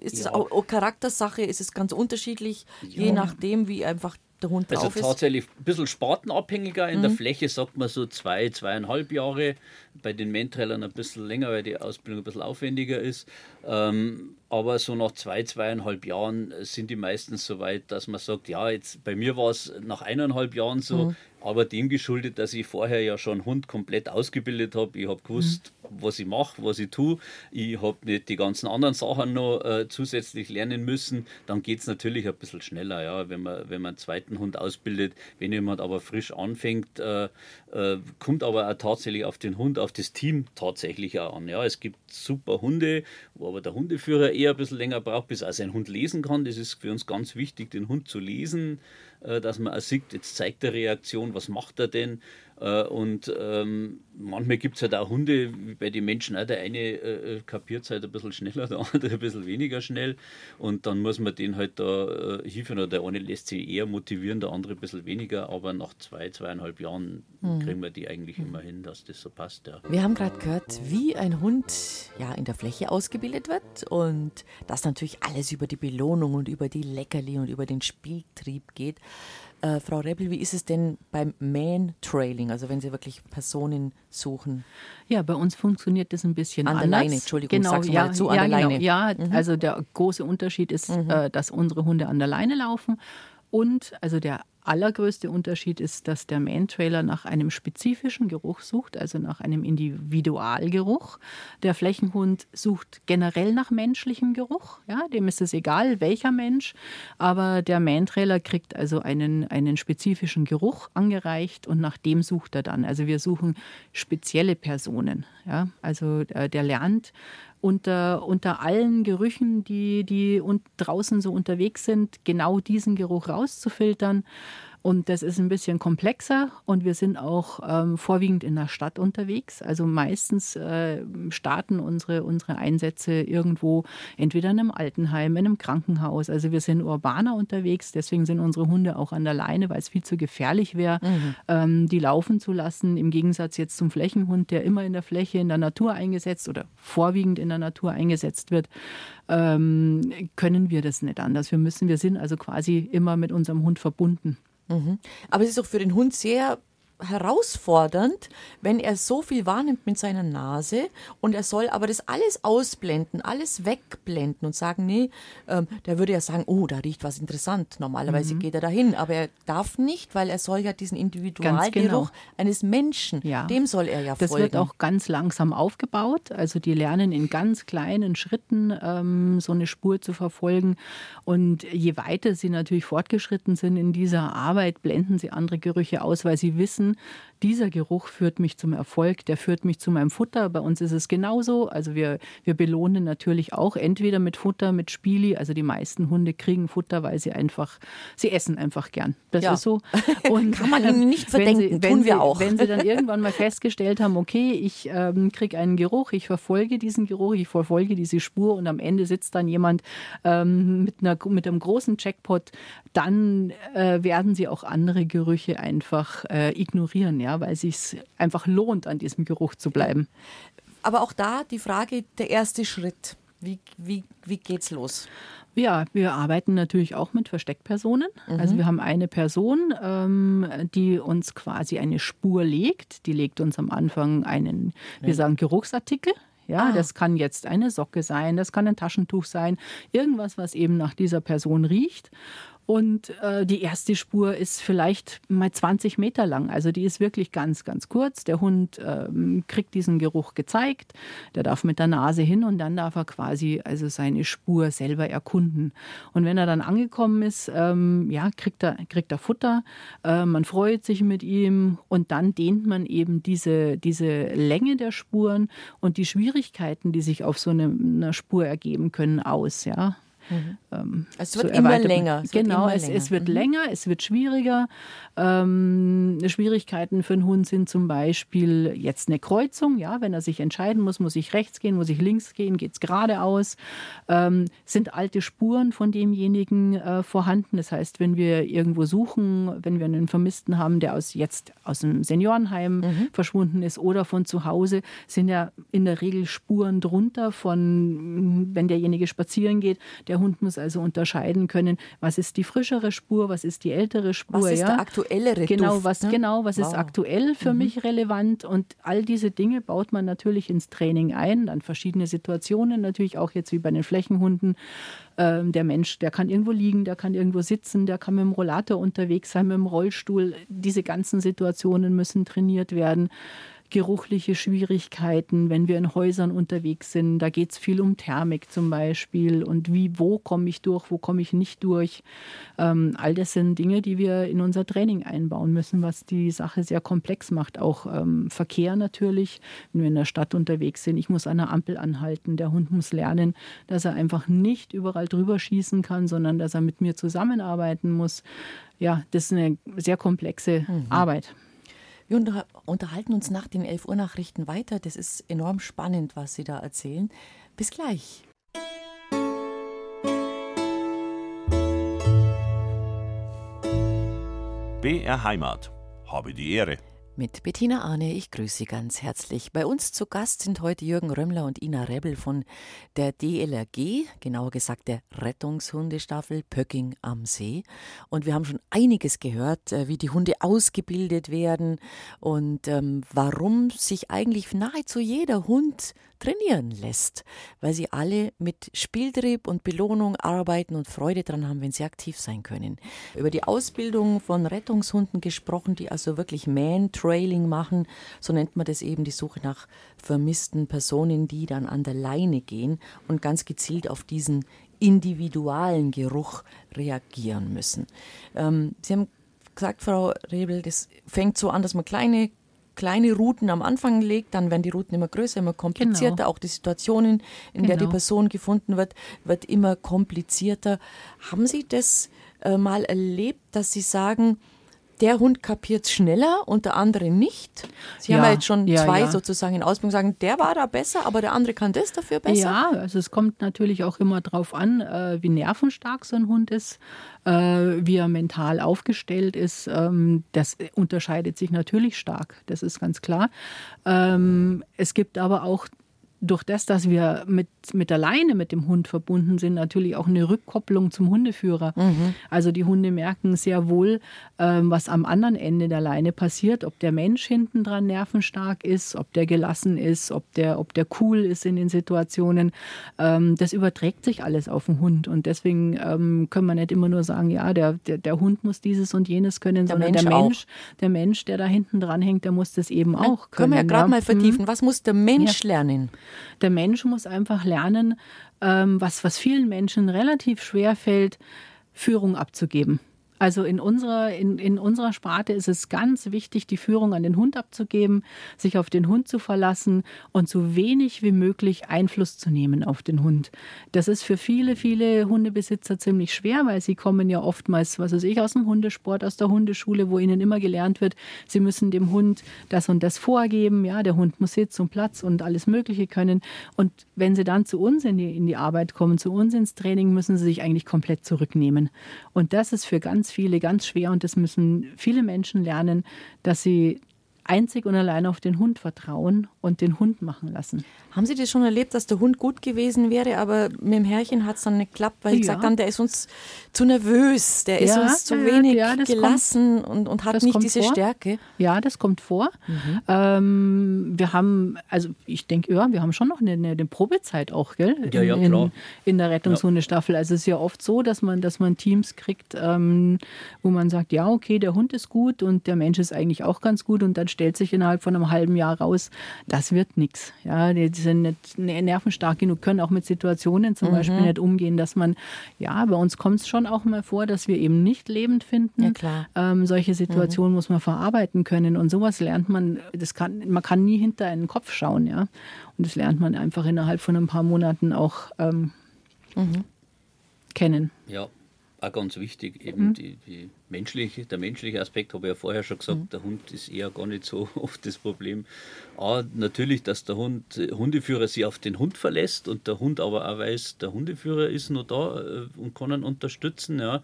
ist es Ja. auch, auch Charaktersache? Ist es ganz unterschiedlich, je nachdem, wie einfach Hund Also? Mhm. tatsächlich ein bisschen spartenabhängiger. In der Fläche sagt man so zwei, zweieinhalb Jahre. Bei den Mentrailern ein bisschen länger, weil die Ausbildung ein bisschen aufwendiger ist. Ähm, aber so nach zwei, zweieinhalb Jahren sind die meistens so weit, dass man sagt, ja, jetzt bei mir war es nach eineinhalb Jahren so, Mhm. Aber dem geschuldet, dass ich vorher ja schon einen Hund komplett ausgebildet habe. Ich habe gewusst, was ich mache, was ich tue. Ich habe nicht die ganzen anderen Sachen noch äh, zusätzlich lernen müssen. Dann geht es natürlich ein bisschen schneller, ja, wenn man, wenn man einen zweiten Hund ausbildet. Wenn jemand aber frisch anfängt, äh, äh, kommt aber auch tatsächlich auf den Hund, auf das Team tatsächlich auch an. Ja, es gibt super Hunde, wo aber der Hundeführer eher ein bisschen länger braucht, bis er seinen Hund lesen kann. Das ist für uns ganz wichtig, den Hund zu lesen, dass man auch sieht, jetzt zeigt er Reaktion, was macht er denn? Äh, Und ähm, manchmal gibt es halt auch Hunde, wie bei den Menschen auch, der eine äh, kapiert es halt ein bisschen schneller, der andere ein bisschen weniger schnell. Und dann muss man den halt da äh, hilfen. Oder der eine lässt sich eher motivieren, der andere ein bisschen weniger. Aber nach zwei, zweieinhalb Jahren kriegen wir die eigentlich immer hin, dass das so passt. Ja. Wir haben gerade gehört, wie ein Hund ja, in der Fläche ausgebildet wird und dass natürlich alles über die Belohnung und über die Leckerli und über den Spieltrieb geht. Äh, Frau Reppel, wie ist es denn beim Man-Trailing, also wenn Sie wirklich Personen suchen? Ja, bei uns funktioniert das ein bisschen An der anders. Leine, Entschuldigung, genau, sag's ja, mal dazu, an ja, der genau, Leine. Mhm. Ja, also der große Unterschied ist, äh, dass unsere Hunde an der Leine laufen und also der allergrößte Unterschied ist, dass der Man-Trailer nach einem spezifischen Geruch sucht, also nach einem Individualgeruch. Der Flächenhund sucht generell nach menschlichem Geruch. Ja, dem ist es egal, welcher Mensch, aber der Man-Trailer kriegt also einen, einen spezifischen Geruch angereicht und nach dem sucht er dann. Also wir suchen spezielle Personen. Ja, also äh, der lernt unter, unter allen Gerüchen, die, die und draußen so unterwegs sind, genau diesen Geruch rauszufiltern. Und das ist ein bisschen komplexer und wir sind auch ähm, vorwiegend in der Stadt unterwegs. Also meistens äh, starten unsere, unsere Einsätze irgendwo, entweder in einem Altenheim, in einem Krankenhaus. Also wir sind urbaner unterwegs, deswegen sind unsere Hunde auch an der Leine, weil es viel zu gefährlich wäre, ähm, die laufen zu lassen. Im Gegensatz jetzt zum Flächenhund, der immer in der Fläche, in der Natur eingesetzt oder vorwiegend in der Natur eingesetzt wird, ähm, können wir das nicht anders. Wir müssen, wir sind also quasi immer mit unserem Hund verbunden. Aber es ist doch für den Hund sehr herausfordernd, wenn er so viel wahrnimmt mit seiner Nase und er soll aber das alles ausblenden, alles wegblenden und sagen, nee, ähm, der würde ja sagen, oh, da riecht was interessant. Normalerweise Mhm. geht er dahin, aber er darf nicht, weil er soll ja diesen Individualgeruch eines Menschen, genau. Ja. dem soll er ja Das folgen. wird auch ganz langsam aufgebaut. Also die lernen in ganz kleinen Schritten ähm, so eine Spur zu verfolgen. Und je weiter sie natürlich fortgeschritten sind in dieser Arbeit, blenden sie andere Gerüche aus, weil sie wissen, wissen, dieser Geruch führt mich zum Erfolg, der führt mich zu meinem Futter. Bei uns ist es genauso. Also wir, wir belohnen natürlich auch entweder mit Futter, mit Spieli. Also die meisten Hunde kriegen Futter, weil sie einfach, sie essen einfach gern. Das ja. ist so. Und Kann man ihnen nicht verdenken, wenn sie, tun wir sie, auch. Wenn sie dann irgendwann mal festgestellt haben, okay, ich ähm, kriege einen Geruch, ich verfolge diesen Geruch, ich verfolge diese Spur und am Ende sitzt dann jemand ähm, mit, einer, mit einem großen Jackpot, dann äh, werden sie auch andere Gerüche einfach äh, ignorieren. Ja? Ja, weil es sich einfach lohnt, an diesem Geruch zu bleiben. Aber auch da die Frage, der erste Schritt. Wie, wie, wie geht's los? Ja, wir arbeiten natürlich auch mit Versteckpersonen. Mhm. Also wir haben eine Person, ähm, die uns quasi eine Spur legt. Die legt uns am Anfang einen, wir sagen Geruchsartikel. Ja, ah. das kann jetzt eine Socke sein, das kann ein Taschentuch sein, irgendwas, was eben nach dieser Person riecht. Und äh, die erste Spur ist vielleicht mal 20 Meter lang. Also die ist wirklich ganz, ganz kurz. Der Hund ähm, kriegt diesen Geruch gezeigt. Der darf mit der Nase hin und dann darf er quasi also seine Spur selber erkunden. Und wenn er dann angekommen ist, ähm, ja, kriegt er, kriegt er Futter. Äh, man freut sich mit ihm und dann dehnt man eben diese, diese Länge der Spuren und die Schwierigkeiten, die sich auf so eine, einer Spur ergeben können, aus. Ja. Mhm. Ähm, es wird immer länger. Es genau, wird immer es, länger. es, wird mhm. länger, es wird schwieriger. Ähm, Schwierigkeiten für einen Hund sind zum Beispiel jetzt eine Kreuzung. Ja, wenn er sich entscheiden muss, muss ich rechts gehen, muss ich links gehen, geht es geradeaus. Ähm, sind alte Spuren von demjenigen äh, vorhanden? Das heißt, wenn wir irgendwo suchen, wenn wir einen Vermissten haben, der aus jetzt aus dem Seniorenheim mhm. verschwunden ist oder von zu Hause, sind ja in der Regel Spuren drunter von, wenn derjenige spazieren geht, der der Hund muss also unterscheiden können, was ist die frischere Spur, was ist die ältere Spur. Was ist ja? der aktuellere genau, Duft, was, ne? Genau, was wow. ist aktuell für mhm. mich relevant und all diese Dinge baut man natürlich ins Training ein, dann verschiedene Situationen, natürlich auch jetzt wie bei den Flächenhunden. Ähm, der Mensch, der kann irgendwo liegen, der kann irgendwo sitzen, der kann mit dem Rollator unterwegs sein, mit dem Rollstuhl. Diese ganzen Situationen müssen trainiert werden geruchliche Schwierigkeiten, wenn wir in Häusern unterwegs sind. Da geht es viel um Thermik zum Beispiel und wie, wo komme ich durch, wo komme ich nicht durch. Ähm, all das sind Dinge, die wir in unser Training einbauen müssen, was die Sache sehr komplex macht. Auch ähm, Verkehr natürlich, wenn wir in der Stadt unterwegs sind. Ich muss an der Ampel anhalten. Der Hund muss lernen, dass er einfach nicht überall drüber schießen kann, sondern dass er mit mir zusammenarbeiten muss. Ja, das ist eine sehr komplexe mhm. Arbeit. Wir unterhalten uns nach den 11 Uhr Nachrichten weiter. Das ist enorm spannend, was Sie da erzählen. Bis gleich. BR Heimat. Habe die Ehre mit Bettina Arne. Ich grüße Sie ganz herzlich. Bei uns zu Gast sind heute Jürgen Römmler und Ina Rebel von der DLRG, genauer gesagt der Rettungshundestaffel Pöcking am See. Und wir haben schon einiges gehört, äh, wie die Hunde ausgebildet werden und ähm, warum sich eigentlich nahezu jeder Hund trainieren lässt, weil sie alle mit Spieltrieb und Belohnung arbeiten und Freude daran haben, wenn sie aktiv sein können. Über die Ausbildung von Rettungshunden gesprochen, die also wirklich Man-Trailing machen, so nennt man das eben die Suche nach vermissten Personen, die dann an der Leine gehen und ganz gezielt auf diesen individualen Geruch reagieren müssen. Ähm, sie haben gesagt, Frau Rebel, das fängt so an, dass man kleine kleine Routen am Anfang legt, dann werden die Routen immer größer, immer komplizierter. Genau. Auch die Situationen, in genau. der die genau. Person gefunden wird, wird immer komplizierter. Haben Sie das äh, mal erlebt, dass Sie sagen, der Hund kapiert schneller und der andere nicht. Sie ja, haben ja jetzt schon ja, zwei ja. sozusagen in Ausbildung sagen, der war da besser, aber der andere kann das dafür besser. Ja, also es kommt natürlich auch immer darauf an, äh, wie nervenstark so ein Hund ist äh, wie er mental aufgestellt ist, ähm, das unterscheidet sich natürlich stark. Das ist ganz klar. Ähm, es gibt aber auch durch das, dass wir mit, mit der Leine mit dem Hund verbunden sind, natürlich auch eine Rückkopplung zum Hundeführer. Mhm. Also die Hunde merken sehr wohl, ähm, was am anderen Ende der Leine passiert, ob der Mensch hinten dran nervenstark ist, ob der gelassen ist, ob der, ob der cool ist in den Situationen. Ähm, das überträgt sich alles auf den Hund. Und deswegen ähm, können wir nicht immer nur sagen, ja, der, der, der Hund muss dieses und jenes können, der sondern Mensch der Mensch, der Mensch, der da hinten dran hängt, der muss das eben auch können. Können wir ja gerade mal vertiefen. Was muss der Mensch ja. lernen? Der Mensch muss einfach lernen, ähm, was, was vielen Menschen relativ schwer fällt, Führung abzugeben. Also in unserer, in, in unserer Sparte ist es ganz wichtig, die Führung an den Hund abzugeben, sich auf den Hund zu verlassen und so wenig wie möglich Einfluss zu nehmen auf den Hund. Das ist für viele, viele Hundebesitzer ziemlich schwer, weil sie kommen ja oftmals, was weiß ich, aus dem Hundesport, aus der Hundeschule, wo ihnen immer gelernt wird, sie müssen dem Hund das und das vorgeben. Ja, der Hund muss Sitz und Platz und alles Mögliche können. Und wenn sie dann zu uns in die, in die Arbeit kommen, zu uns ins Training, müssen sie sich eigentlich komplett zurücknehmen. Und das ist für ganz ganz viele ganz schwer und das müssen viele Menschen lernen, dass sie einzig und allein auf den Hund vertrauen und den Hund machen lassen. Haben Sie das schon erlebt, dass der Hund gut gewesen wäre, aber mit dem Herrchen hat es dann nicht geklappt, weil ja. Sie gesagt haben, der ist uns zu nervös, der ist uns zu wenig ja, gelassen kommt, und, und hat nicht diese vor. Stärke? Ja, das kommt vor. Mhm. Ähm, wir haben, also ich denke, ja, wir haben schon noch eine, eine Probezeit auch, gell? Ja, ja, klar. In, in der Rettungshundestaffel. Also es ist ja oft so, dass man, dass man Teams kriegt, ähm, wo man sagt, ja, okay, der Hund ist gut und der Mensch ist eigentlich auch ganz gut und dann stellt sich innerhalb von einem halben Jahr raus, das wird nichts. Ja, die sind nicht nervenstark genug, können auch mit Situationen zum mhm. Beispiel nicht umgehen, dass man, ja, bei uns kommt es schon auch mal vor, dass wir eben nicht lebend finden. Ja, klar. Ähm, solche Situationen mhm. muss man verarbeiten können und sowas lernt man, das kann, man kann nie hinter einen Kopf schauen, ja. Und das lernt man einfach innerhalb von ein paar Monaten auch ähm, mhm. kennen. Ja, auch ganz wichtig, eben mhm. die, die, menschliche, der menschliche Aspekt, habe ich ja vorher schon gesagt, mhm. der Hund ist eher gar nicht so oft das Problem. A, natürlich, dass der Hund, Hundeführer sich auf den Hund verlässt und der Hund aber auch weiß, der Hundeführer ist noch da äh, und kann ihn unterstützen. Ja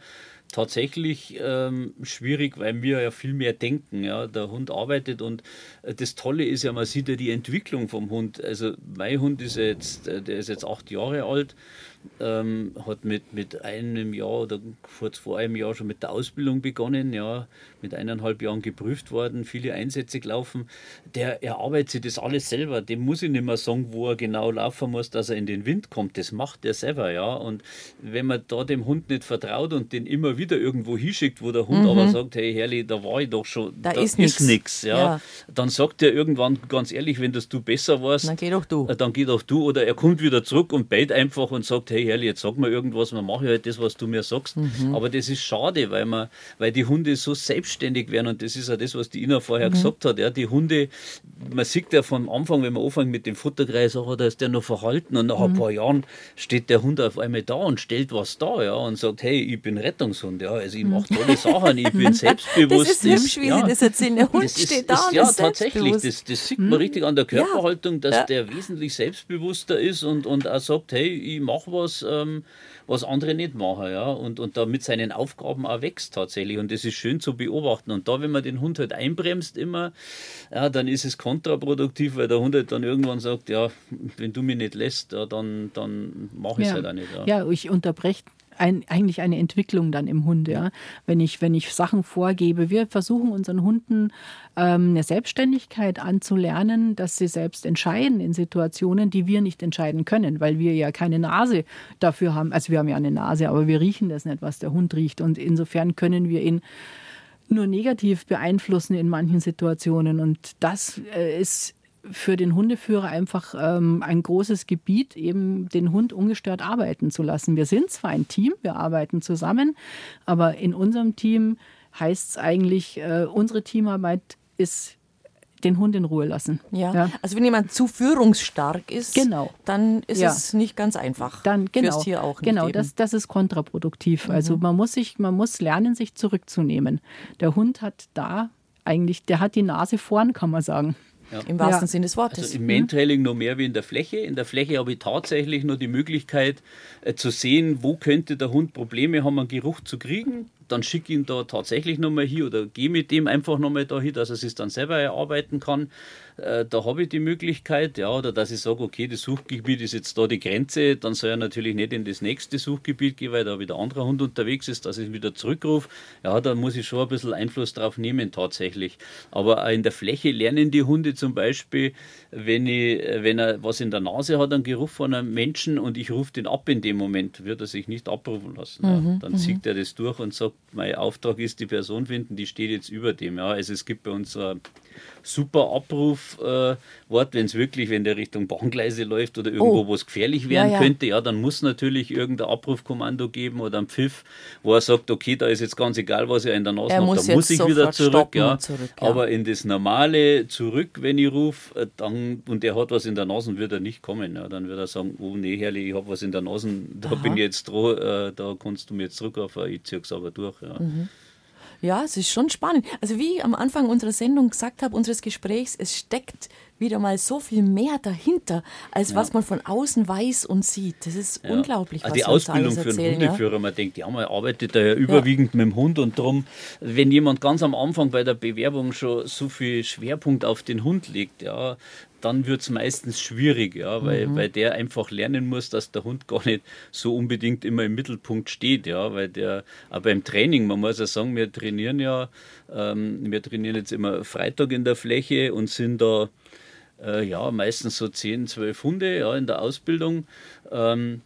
tatsächlich ähm, schwierig, weil wir ja viel mehr denken. Ja? Der Hund arbeitet und äh, das Tolle ist ja, man sieht ja die Entwicklung vom Hund. Also mein Hund ist jetzt, äh, der ist jetzt acht Jahre alt ähm, hat mit, mit einem Jahr oder kurz vor einem Jahr schon mit der Ausbildung begonnen, ja, mit eineinhalb Jahren geprüft worden, viele Einsätze gelaufen. Der erarbeitet sich das alles selber. Dem muss ich nicht mehr sagen, wo er genau laufen muss, dass er in den Wind kommt. Das macht er selber, ja. Und wenn man da dem Hund nicht vertraut und den immer wieder irgendwo hinschickt, wo der Hund mhm. aber sagt, hey Herrli, da war ich doch schon, da, da ist nichts, ja. ja. Dann sagt er irgendwann ganz ehrlich, wenn das du besser warst, dann geh doch du. Äh, dann geh doch du. Oder er kommt wieder zurück und bellt einfach und sagt, hey Herrli, jetzt sag mal irgendwas, man mache halt das, was du mir sagst. Mhm. Aber das ist schade, weil man, weil die Hunde so selbstständig werden und das ist ja das, was die Ina vorher mhm. gesagt hat. Ja, die Hunde, man sieht ja vom Anfang, wenn man anfängt mit dem Futterkreis, oh, da ist der noch verhalten und nach mhm. ein paar Jahren steht der Hund auf einmal da und stellt was da, ja, und sagt, hey, ich bin Rettungshund, ja, also ich mache tolle Sachen, ich bin selbstbewusst. Das ist hübsch, wie ja, Sie das erzählen. Der Hund steht ist, da ist, und Ja, tatsächlich, das, das sieht man richtig an der Körperhaltung, dass ja. der wesentlich selbstbewusster ist und, und auch sagt, hey, ich mache was, äh, ähm, was andere nicht machen, ja, und, und da mit seinen Aufgaben auch wächst tatsächlich und das ist schön zu beobachten und da, wenn man den Hund halt einbremst immer, ja, dann ist es kontraproduktiv, weil der Hund halt dann irgendwann sagt, ja, wenn du mich nicht lässt, ja, dann, dann mache ich es ja. halt auch nicht. Ja, ja ich unterbreche ein, eigentlich eine Entwicklung dann im Hund. Ja? Wenn, ich, wenn ich Sachen vorgebe, wir versuchen unseren Hunden ähm, eine Selbstständigkeit anzulernen, dass sie selbst entscheiden in Situationen, die wir nicht entscheiden können, weil wir ja keine Nase dafür haben. Also wir haben ja eine Nase, aber wir riechen das nicht, was der Hund riecht. Und insofern können wir ihn nur negativ beeinflussen in manchen Situationen. Und das äh, ist für den Hundeführer einfach ähm, ein großes Gebiet, eben den Hund ungestört arbeiten zu lassen. Wir sind zwar ein Team, wir arbeiten zusammen, aber in unserem Team heißt es eigentlich, äh, unsere Teamarbeit ist den Hund in Ruhe lassen. Ja. ja. Also wenn jemand zu führungsstark ist, genau. dann ist ja. es nicht ganz einfach. Dann genau. Fürs Tier auch genau, das, das ist kontraproduktiv. Mhm. Also man muss sich, man muss lernen, sich zurückzunehmen. Der Hund hat da eigentlich, der hat die Nase vorn, kann man sagen. Ja. Im wahrsten ja. Sinne des Wortes. Also Im Main-Trailing noch mehr wie in der Fläche. In der Fläche habe ich tatsächlich nur die Möglichkeit äh, zu sehen, wo könnte der Hund Probleme haben, einen Geruch zu kriegen dann schicke ich ihn da tatsächlich nochmal hin oder gehe mit dem einfach nochmal da hin, dass er sich dann selber erarbeiten kann. Äh, da habe ich die Möglichkeit, ja, oder dass ich sage, okay, das Suchgebiet ist jetzt da die Grenze, dann soll er natürlich nicht in das nächste Suchgebiet gehen, weil da wieder ein anderer Hund unterwegs ist, dass ich wieder zurückrufe. Ja, da muss ich schon ein bisschen Einfluss drauf nehmen tatsächlich. Aber in der Fläche lernen die Hunde zum Beispiel, wenn, ich, wenn er was in der Nase hat, einen Geruch von einem Menschen und ich rufe den ab in dem Moment, wird er sich nicht abrufen lassen. Ja. Mhm, dann mhm. zieht er das durch und sagt, mein Auftrag ist, die Person finden, die steht jetzt über dem. Ja. Also es gibt bei uns so super Abrufwort, äh, wenn es wirklich, wenn der Richtung Bahngleise läuft oder irgendwo, oh. wo es gefährlich werden ja, ja. könnte, ja, dann muss natürlich irgendein Abrufkommando geben oder ein Pfiff, wo er sagt, okay, da ist jetzt ganz egal, was ich in der Nase habe, da muss ich wieder zurück, ja. zurück ja. Aber in das normale zurück, wenn ich rufe, äh, dann und der hat was in der Nase, wird er nicht kommen. Ja. Dann wird er sagen, oh nee, herrlich, ich habe was in der Nase, da Aha. bin ich jetzt dran, äh, da kannst du mir jetzt zurückrufen, ich ziehe es aber durch. Ja. Mhm. Ja, es ist schon spannend. Also wie ich am Anfang unserer Sendung gesagt habe, unseres Gesprächs, es steckt wieder mal so viel mehr dahinter, als ja. was man von außen weiß und sieht. Das ist ja. unglaublich. Also die Ausbildung für einen Hundeführer, man denkt, ja, man arbeitet da ja überwiegend mit dem Hund und darum, wenn jemand ganz am Anfang bei der Bewerbung schon so viel Schwerpunkt auf den Hund legt, ja, dann wird es meistens schwierig, ja, weil, mhm. weil der einfach lernen muss, dass der Hund gar nicht so unbedingt immer im Mittelpunkt steht, ja, weil der, aber beim Training, man muss ja sagen, wir trainieren ja, ähm, wir trainieren jetzt immer Freitag in der Fläche und sind da äh, ja meistens so 10, 12 Hunde ja, in der Ausbildung. Ähm,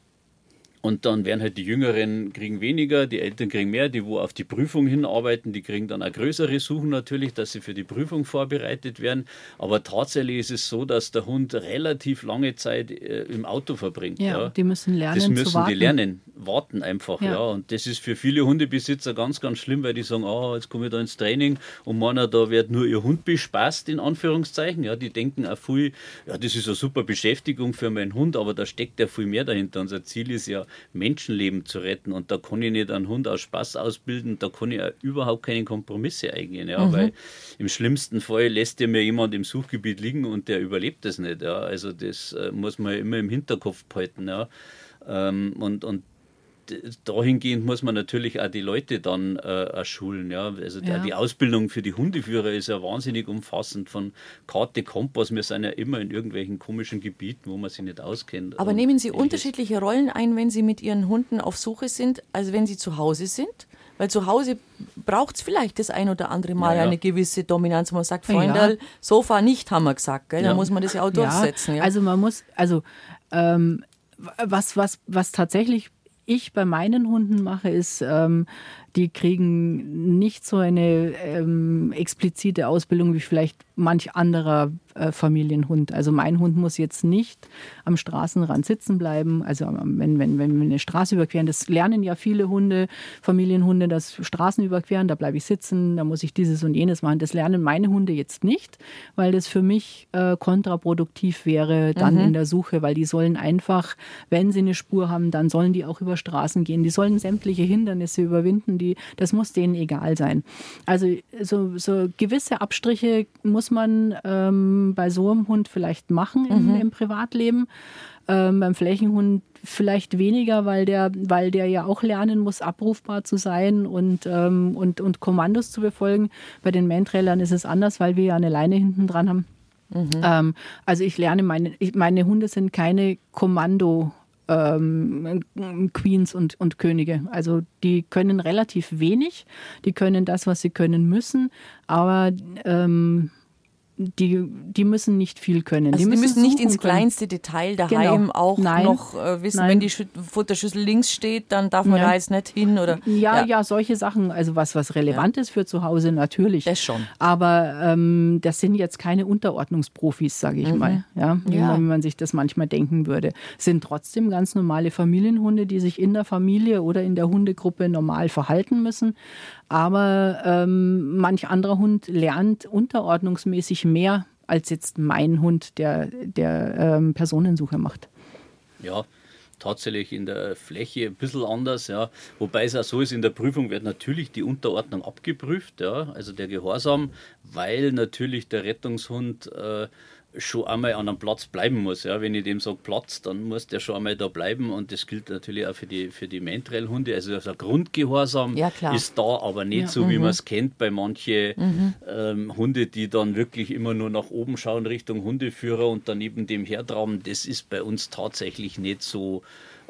und dann werden halt die Jüngeren kriegen weniger, die Eltern kriegen mehr, die wo auf die Prüfung hinarbeiten, die kriegen dann auch größere Suchen natürlich, dass sie für die Prüfung vorbereitet werden. Aber tatsächlich ist es so, dass der Hund relativ lange Zeit äh, im Auto verbringt. Ja, ja, die müssen lernen. Das müssen die lernen, warten einfach. Ja. ja. Und das ist für viele Hundebesitzer ganz, ganz schlimm, weil die sagen, oh, jetzt komme ich da ins Training und meinen, da wird nur ihr Hund bespaßt, in Anführungszeichen. Ja, die denken auch viel, ja, das ist eine super Beschäftigung für meinen Hund, aber da steckt ja viel mehr dahinter. Unser Ziel ist ja, Menschenleben zu retten. Und da kann ich nicht einen Hund aus Spaß ausbilden, da kann ich überhaupt keine Kompromisse eingehen. Ja, mhm. Weil im schlimmsten Fall lässt ja mir jemand im Suchgebiet liegen und der überlebt das nicht. Ja. Also das äh, muss man immer im Hinterkopf behalten. Ja. Ähm, und, und dahingehend muss man natürlich auch die Leute dann äh, schulen. Ja? Also ja. die Ausbildung für die Hundeführer ist ja wahnsinnig umfassend von Karte, Kompass. Wir sind ja immer in irgendwelchen komischen Gebieten, wo man sich nicht auskennt. Aber nehmen Sie unterschiedliche Rollen ein, wenn Sie mit Ihren Hunden auf Suche sind, als wenn Sie zu Hause sind? Weil zu Hause braucht es vielleicht das ein oder andere Mal ja, ja. eine gewisse Dominanz. Man sagt, Freunde, ja. Sofa nicht, haben wir gesagt. Gell? Da muss man das ja auch durchsetzen. Also man muss, also ähm, was, was, was tatsächlich ich bei meinen Hunden mache, ist, ähm, die kriegen nicht so eine ähm, explizite Ausbildung wie vielleicht manch anderer äh, Familienhund. Also mein Hund muss jetzt nicht am Straßenrand sitzen bleiben. Also ähm, wenn, wenn, wenn wir eine Straße überqueren, das lernen ja viele Hunde, Familienhunde, das Straßen überqueren, da bleibe ich sitzen, da muss ich dieses und jenes machen. Das lernen meine Hunde jetzt nicht, weil das für mich äh, kontraproduktiv wäre dann mhm. in der Suche, weil die sollen einfach, wenn sie eine Spur haben, dann sollen die auch über Straßen gehen. Die sollen sämtliche Hindernisse überwinden, die, das muss denen egal sein. Also so, so gewisse Abstriche muss man ähm, bei so einem Hund vielleicht machen im, mhm. im Privatleben. Ähm, beim Flächenhund vielleicht weniger, weil der, weil der ja auch lernen muss, abrufbar zu sein und, ähm, und, und Kommandos zu befolgen. Bei den Mantrailern ist es anders, weil wir ja eine Leine hinten dran haben. Mhm. Ähm, also ich lerne meine, ich, meine Hunde sind keine Kommando ähm, Queens und, und Könige. Also die können relativ wenig, die können das, was sie können müssen, aber ähm, die, die müssen nicht viel können. Also die, müssen, müssen nicht ins kleinste Detail daheim genau. auch Nein. noch äh, wissen, Nein. wenn die Futterschüssel links steht, dann darf man ja. da jetzt nicht hin oder ja, ja, ja, solche Sachen, also was was relevant ja. ist für zu Hause natürlich. Das schon. Aber ähm, das sind jetzt keine Unterordnungsprofis, sage ich mhm. mal, ja, wie man, wie man sich das manchmal denken würde. Sind trotzdem ganz normale Familienhunde, die sich in der Familie oder in der Hundegruppe normal verhalten müssen. Aber ähm, manch anderer Hund lernt unterordnungsmäßig mehr als jetzt mein Hund, der, der ähm, Personensuche macht. Ja, tatsächlich in der Fläche ein bisschen anders, ja. Wobei es auch so ist, in der Prüfung wird natürlich die Unterordnung abgeprüft, ja, also der Gehorsam, weil natürlich der Rettungshund äh, schon einmal an einem Platz bleiben muss. Ja. Wenn ich dem sage Platz, dann muss der schon einmal da bleiben und das gilt natürlich auch für die, für die Mentrail-Hunde. Also, also Grundgehorsam ja, ist da, aber nicht ja, so, wie mhm. man es kennt bei manchen mhm. ähm, Hunde, die dann wirklich immer nur nach oben schauen Richtung Hundeführer und daneben dem hertraben. Das ist bei uns tatsächlich nicht so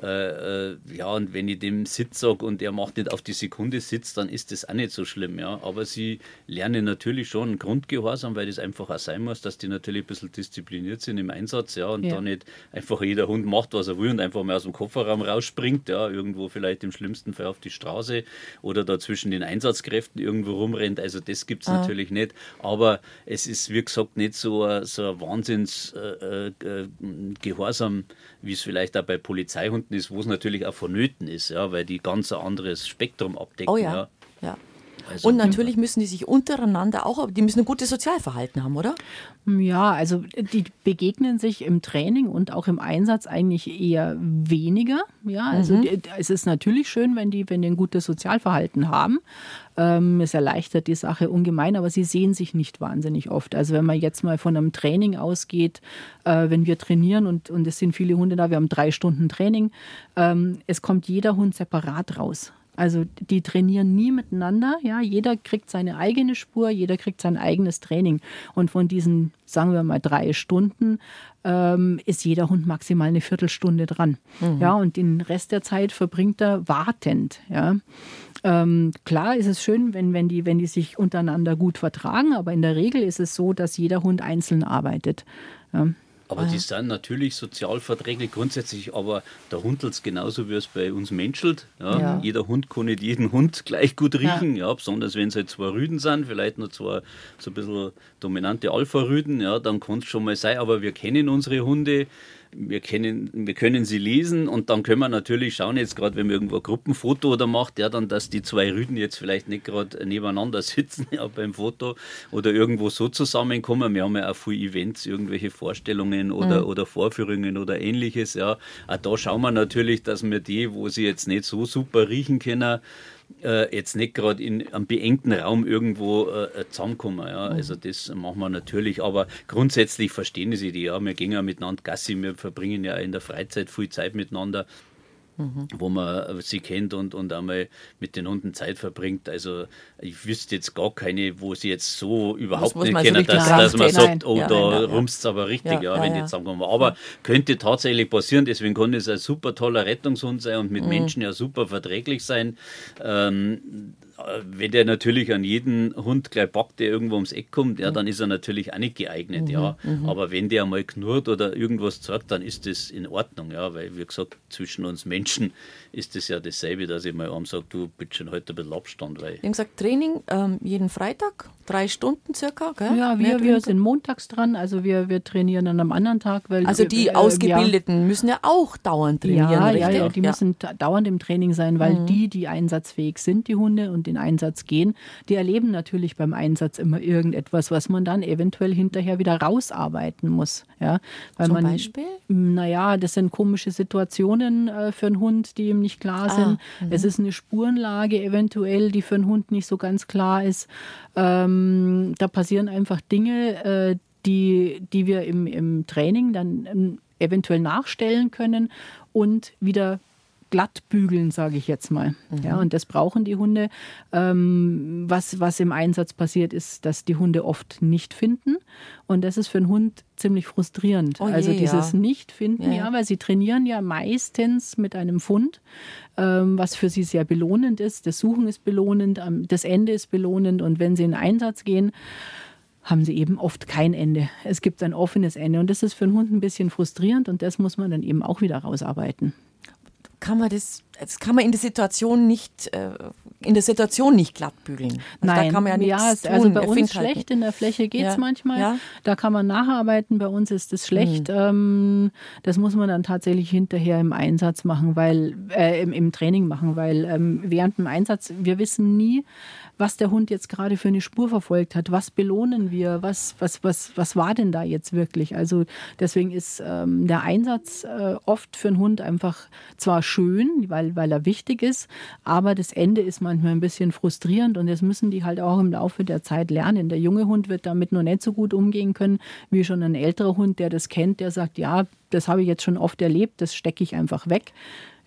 Äh, äh, ja, und wenn ich dem Sitz sage und er macht nicht auf die Sekunde Sitz, dann ist das auch nicht so schlimm. Ja. Aber sie lernen natürlich schon Grundgehorsam, weil das einfach auch sein muss, dass die natürlich ein bisschen diszipliniert sind im Einsatz ja, und ja. da nicht einfach jeder Hund macht, was er will und einfach mal aus dem Kofferraum rausspringt, ja, irgendwo vielleicht im schlimmsten Fall auf die Straße oder da zwischen den Einsatzkräften irgendwo rumrennt. Also das gibt es ah. natürlich nicht. Aber es ist, wie gesagt, nicht so ein, so ein Wahnsinns äh, äh, Gehorsam, wie es vielleicht auch bei Polizeihunden ist, wo es natürlich auch vonnöten ist, ja, weil die ganz ein anderes Spektrum abdecken. Oh ja. ja. ja. Also, und natürlich müssen die sich untereinander auch, die müssen ein gutes Sozialverhalten haben, oder? Ja, also die begegnen sich im Training und auch im Einsatz eigentlich eher weniger. Ja, also mhm. es ist natürlich schön, wenn die, wenn die ein gutes Sozialverhalten haben. Ähm, es erleichtert die Sache ungemein, aber sie sehen sich nicht wahnsinnig oft. Also wenn man jetzt mal von einem Training ausgeht, äh, wenn wir trainieren und, und es sind viele Hunde da, wir haben drei Stunden Training, ähm, es kommt jeder Hund separat raus. Also die trainieren nie miteinander. Ja, jeder kriegt seine eigene Spur, jeder kriegt sein eigenes Training. Und von diesen, sagen wir mal, drei Stunden ähm, ist jeder Hund maximal eine Viertelstunde dran. Mhm. Ja, und den Rest der Zeit verbringt er wartend. Ja. Ähm, klar ist es schön, wenn, wenn, die, wenn die sich untereinander gut vertragen, aber in der Regel ist es so, dass jeder Hund einzeln arbeitet. Ja. Aber ah. die sind natürlich sozialverträglich grundsätzlich, aber der hundelt es genauso, wie es bei uns menschelt. Ja. Ja. Jeder Hund kann nicht jeden Hund gleich gut riechen, ja. ja besonders wenn es halt zwei Rüden sind, vielleicht noch zwei so ein bisschen dominante Alpha-Rüden, ja, dann kann es schon mal sein, aber wir kennen unsere Hunde, wir, kennen, wir können sie lesen und dann können wir natürlich schauen, jetzt gerade wenn man irgendwo ein Gruppenfoto oder macht, ja, dann, dass die zwei Rüden jetzt vielleicht nicht gerade nebeneinander sitzen ja, beim Foto oder irgendwo so zusammenkommen. Wir haben ja auch viele Events, irgendwelche Vorstellungen oder, mhm. oder Vorführungen oder ähnliches. Ja. Auch da schauen wir natürlich, dass wir die, wo sie jetzt nicht so super riechen können, äh, jetzt nicht gerade in einem beengten Raum irgendwo äh, zusammenkommen. Ja. Also mhm. das machen wir natürlich, aber grundsätzlich verstehen sie die. Ja. Wir gehen ja miteinander Gassi, wir verbringen ja in der Freizeit viel Zeit miteinander mhm. wo man sie kennt und, und einmal mit den Hunden Zeit verbringt. Also ich wüsste jetzt gar keine, wo sie jetzt so überhaupt nicht kennen, so dass, dass, man sagt, oh, ja, da ja, rumst es aber richtig, ja, ja wenn sagen wir mal. Aber könnte tatsächlich passieren, deswegen kann es ein super toller Rettungshund sein und mit mhm. Menschen ja super verträglich sein. Ähm, wenn der natürlich an jeden Hund gleich packt, der irgendwo ums Eck kommt, ja, dann ist er natürlich auch nicht geeignet, mhm, ja. Mhm. Aber wenn der mal knurrt oder irgendwas sagt, dann ist das in Ordnung, ja, weil, wie gesagt, zwischen uns Menschen ist das ja dasselbe, dass ich mal einem sage, du bitte schon heute ein bisschen Abstand. Weil ich habe gesagt, Training ähm, jeden Freitag, drei Stunden circa, gell? Ja, wir, wir sind montags dran, also wir, wir trainieren an einem anderen Tag. Weil also die wir, äh, Ausgebildeten ja. müssen ja auch dauernd trainieren, ja, richtig? Ja, die müssen dauernd im Training sein, weil mhm. die, die einsatzfähig sind, die Hunde und den Einsatz gehen, die erleben natürlich beim Einsatz immer irgendetwas, was man dann eventuell hinterher wieder rausarbeiten muss. Ja, weil Zum man, Beispiel? Naja, das sind komische Situationen äh, für einen Hund, die ihm nicht klar ah, sind. Ah, es ist eine Spurenlage eventuell, die für einen Hund nicht so ganz klar ist. Ähm, da passieren einfach Dinge, äh, die, die wir im, im Training dann ähm, eventuell nachstellen können und wieder glatt bügeln, sage ich jetzt mal. Mhm. Ja, und das brauchen die Hunde. Ähm, was, was im Einsatz passiert, ist, dass die Hunde oft nicht finden. Und das ist für einen Hund ziemlich frustrierend. Oh je, also dieses ja. Nicht-Finden, ja. ja. weil sie trainieren ja meistens mit einem Fund, ähm, was für sie sehr belohnend ist. Das Suchen ist belohnend, das Ende ist belohnend. Und wenn sie in Einsatz gehen, haben sie eben oft kein Ende. Es gibt ein offenes Ende und das ist für einen Hund ein bisschen frustrierend und das muss man dann eben auch wieder rausarbeiten kann man das, das kann man in der Situation nicht, äh, in der Situation nicht glatt bügeln. Also Nein, da kann man ja, ja tun. also bei uns halt schlecht in der Fläche geht es ja. manchmal. Ja. Da kann man nacharbeiten, bei uns ist es schlecht. Mhm. Ähm, das muss man dann tatsächlich hinterher im Einsatz machen, weil äh, im, im, Training machen, weil ähm, während dem Einsatz, wir wissen nie, was der Hund jetzt gerade für eine Spur verfolgt hat. Was belohnen wir? Was, was, was, was war denn da jetzt wirklich? Also deswegen ist ähm, der Einsatz äh, oft für einen Hund einfach zwar schön, weil, weil er wichtig ist, aber das Ende ist manchmal ein bisschen frustrierend und das müssen die halt auch im Laufe der Zeit lernen. Der junge Hund wird damit noch nicht so gut umgehen können wie schon ein älterer Hund, der das kennt, der sagt, ja, das habe ich jetzt schon oft erlebt, das stecke ich einfach weg.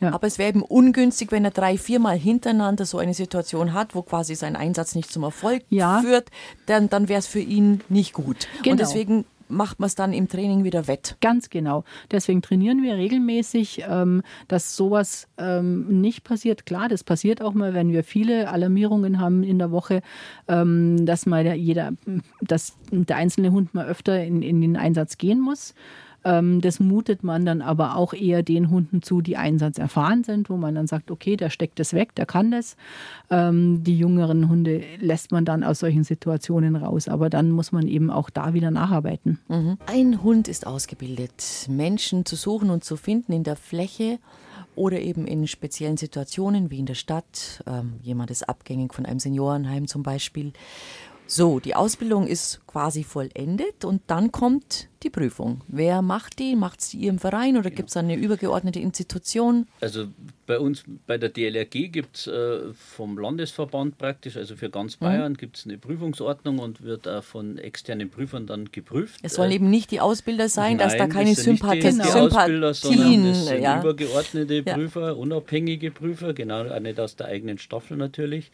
Ja. Aber es wäre eben ungünstig, wenn er drei, viermal hintereinander so eine Situation hat, wo quasi sein Einsatz nicht zum Erfolg ja. führt, dann, dann wäre es für ihn nicht gut. Genau. Und deswegen macht man es dann im Training wieder wett. Ganz genau. Deswegen trainieren wir regelmäßig, ähm, dass sowas ähm, nicht passiert. Klar, das passiert auch mal, wenn wir viele Alarmierungen haben in der Woche, ähm, dass mal jeder, dass der einzelne Hund mal öfter in, in den Einsatz gehen muss. Ähm, das mutet man dann aber auch eher den Hunden zu, die einsatzerfahren sind, wo man dann sagt, okay, der steckt das weg, der kann das. Ähm, die jüngeren Hunde lässt man dann aus solchen Situationen raus, aber dann muss man eben auch da wieder nacharbeiten. Mhm. Ein Hund ist ausgebildet, Menschen zu suchen und zu finden in der Fläche oder eben in speziellen Situationen wie in der Stadt. Ähm, jemand ist abgängig von einem Seniorenheim zum Beispiel. So, die Ausbildung ist quasi vollendet und dann kommt die Prüfung. Wer macht die? Macht sie im Verein oder gibt es eine übergeordnete Institution? Also bei uns, bei der DLRG gibt es äh, vom Landesverband praktisch, also für ganz mhm. Bayern, mhm. gibt es eine Prüfungsordnung und wird auch von externen Prüfern dann geprüft. Es sollen äh, eben nicht die Ausbilder sein, nein, dass da keine Sympathie, die Ausbilder, sondern es sind ja. übergeordnete Prüfer, ja. unabhängige Prüfer, genau, nicht aus der eigenen Staffel natürlich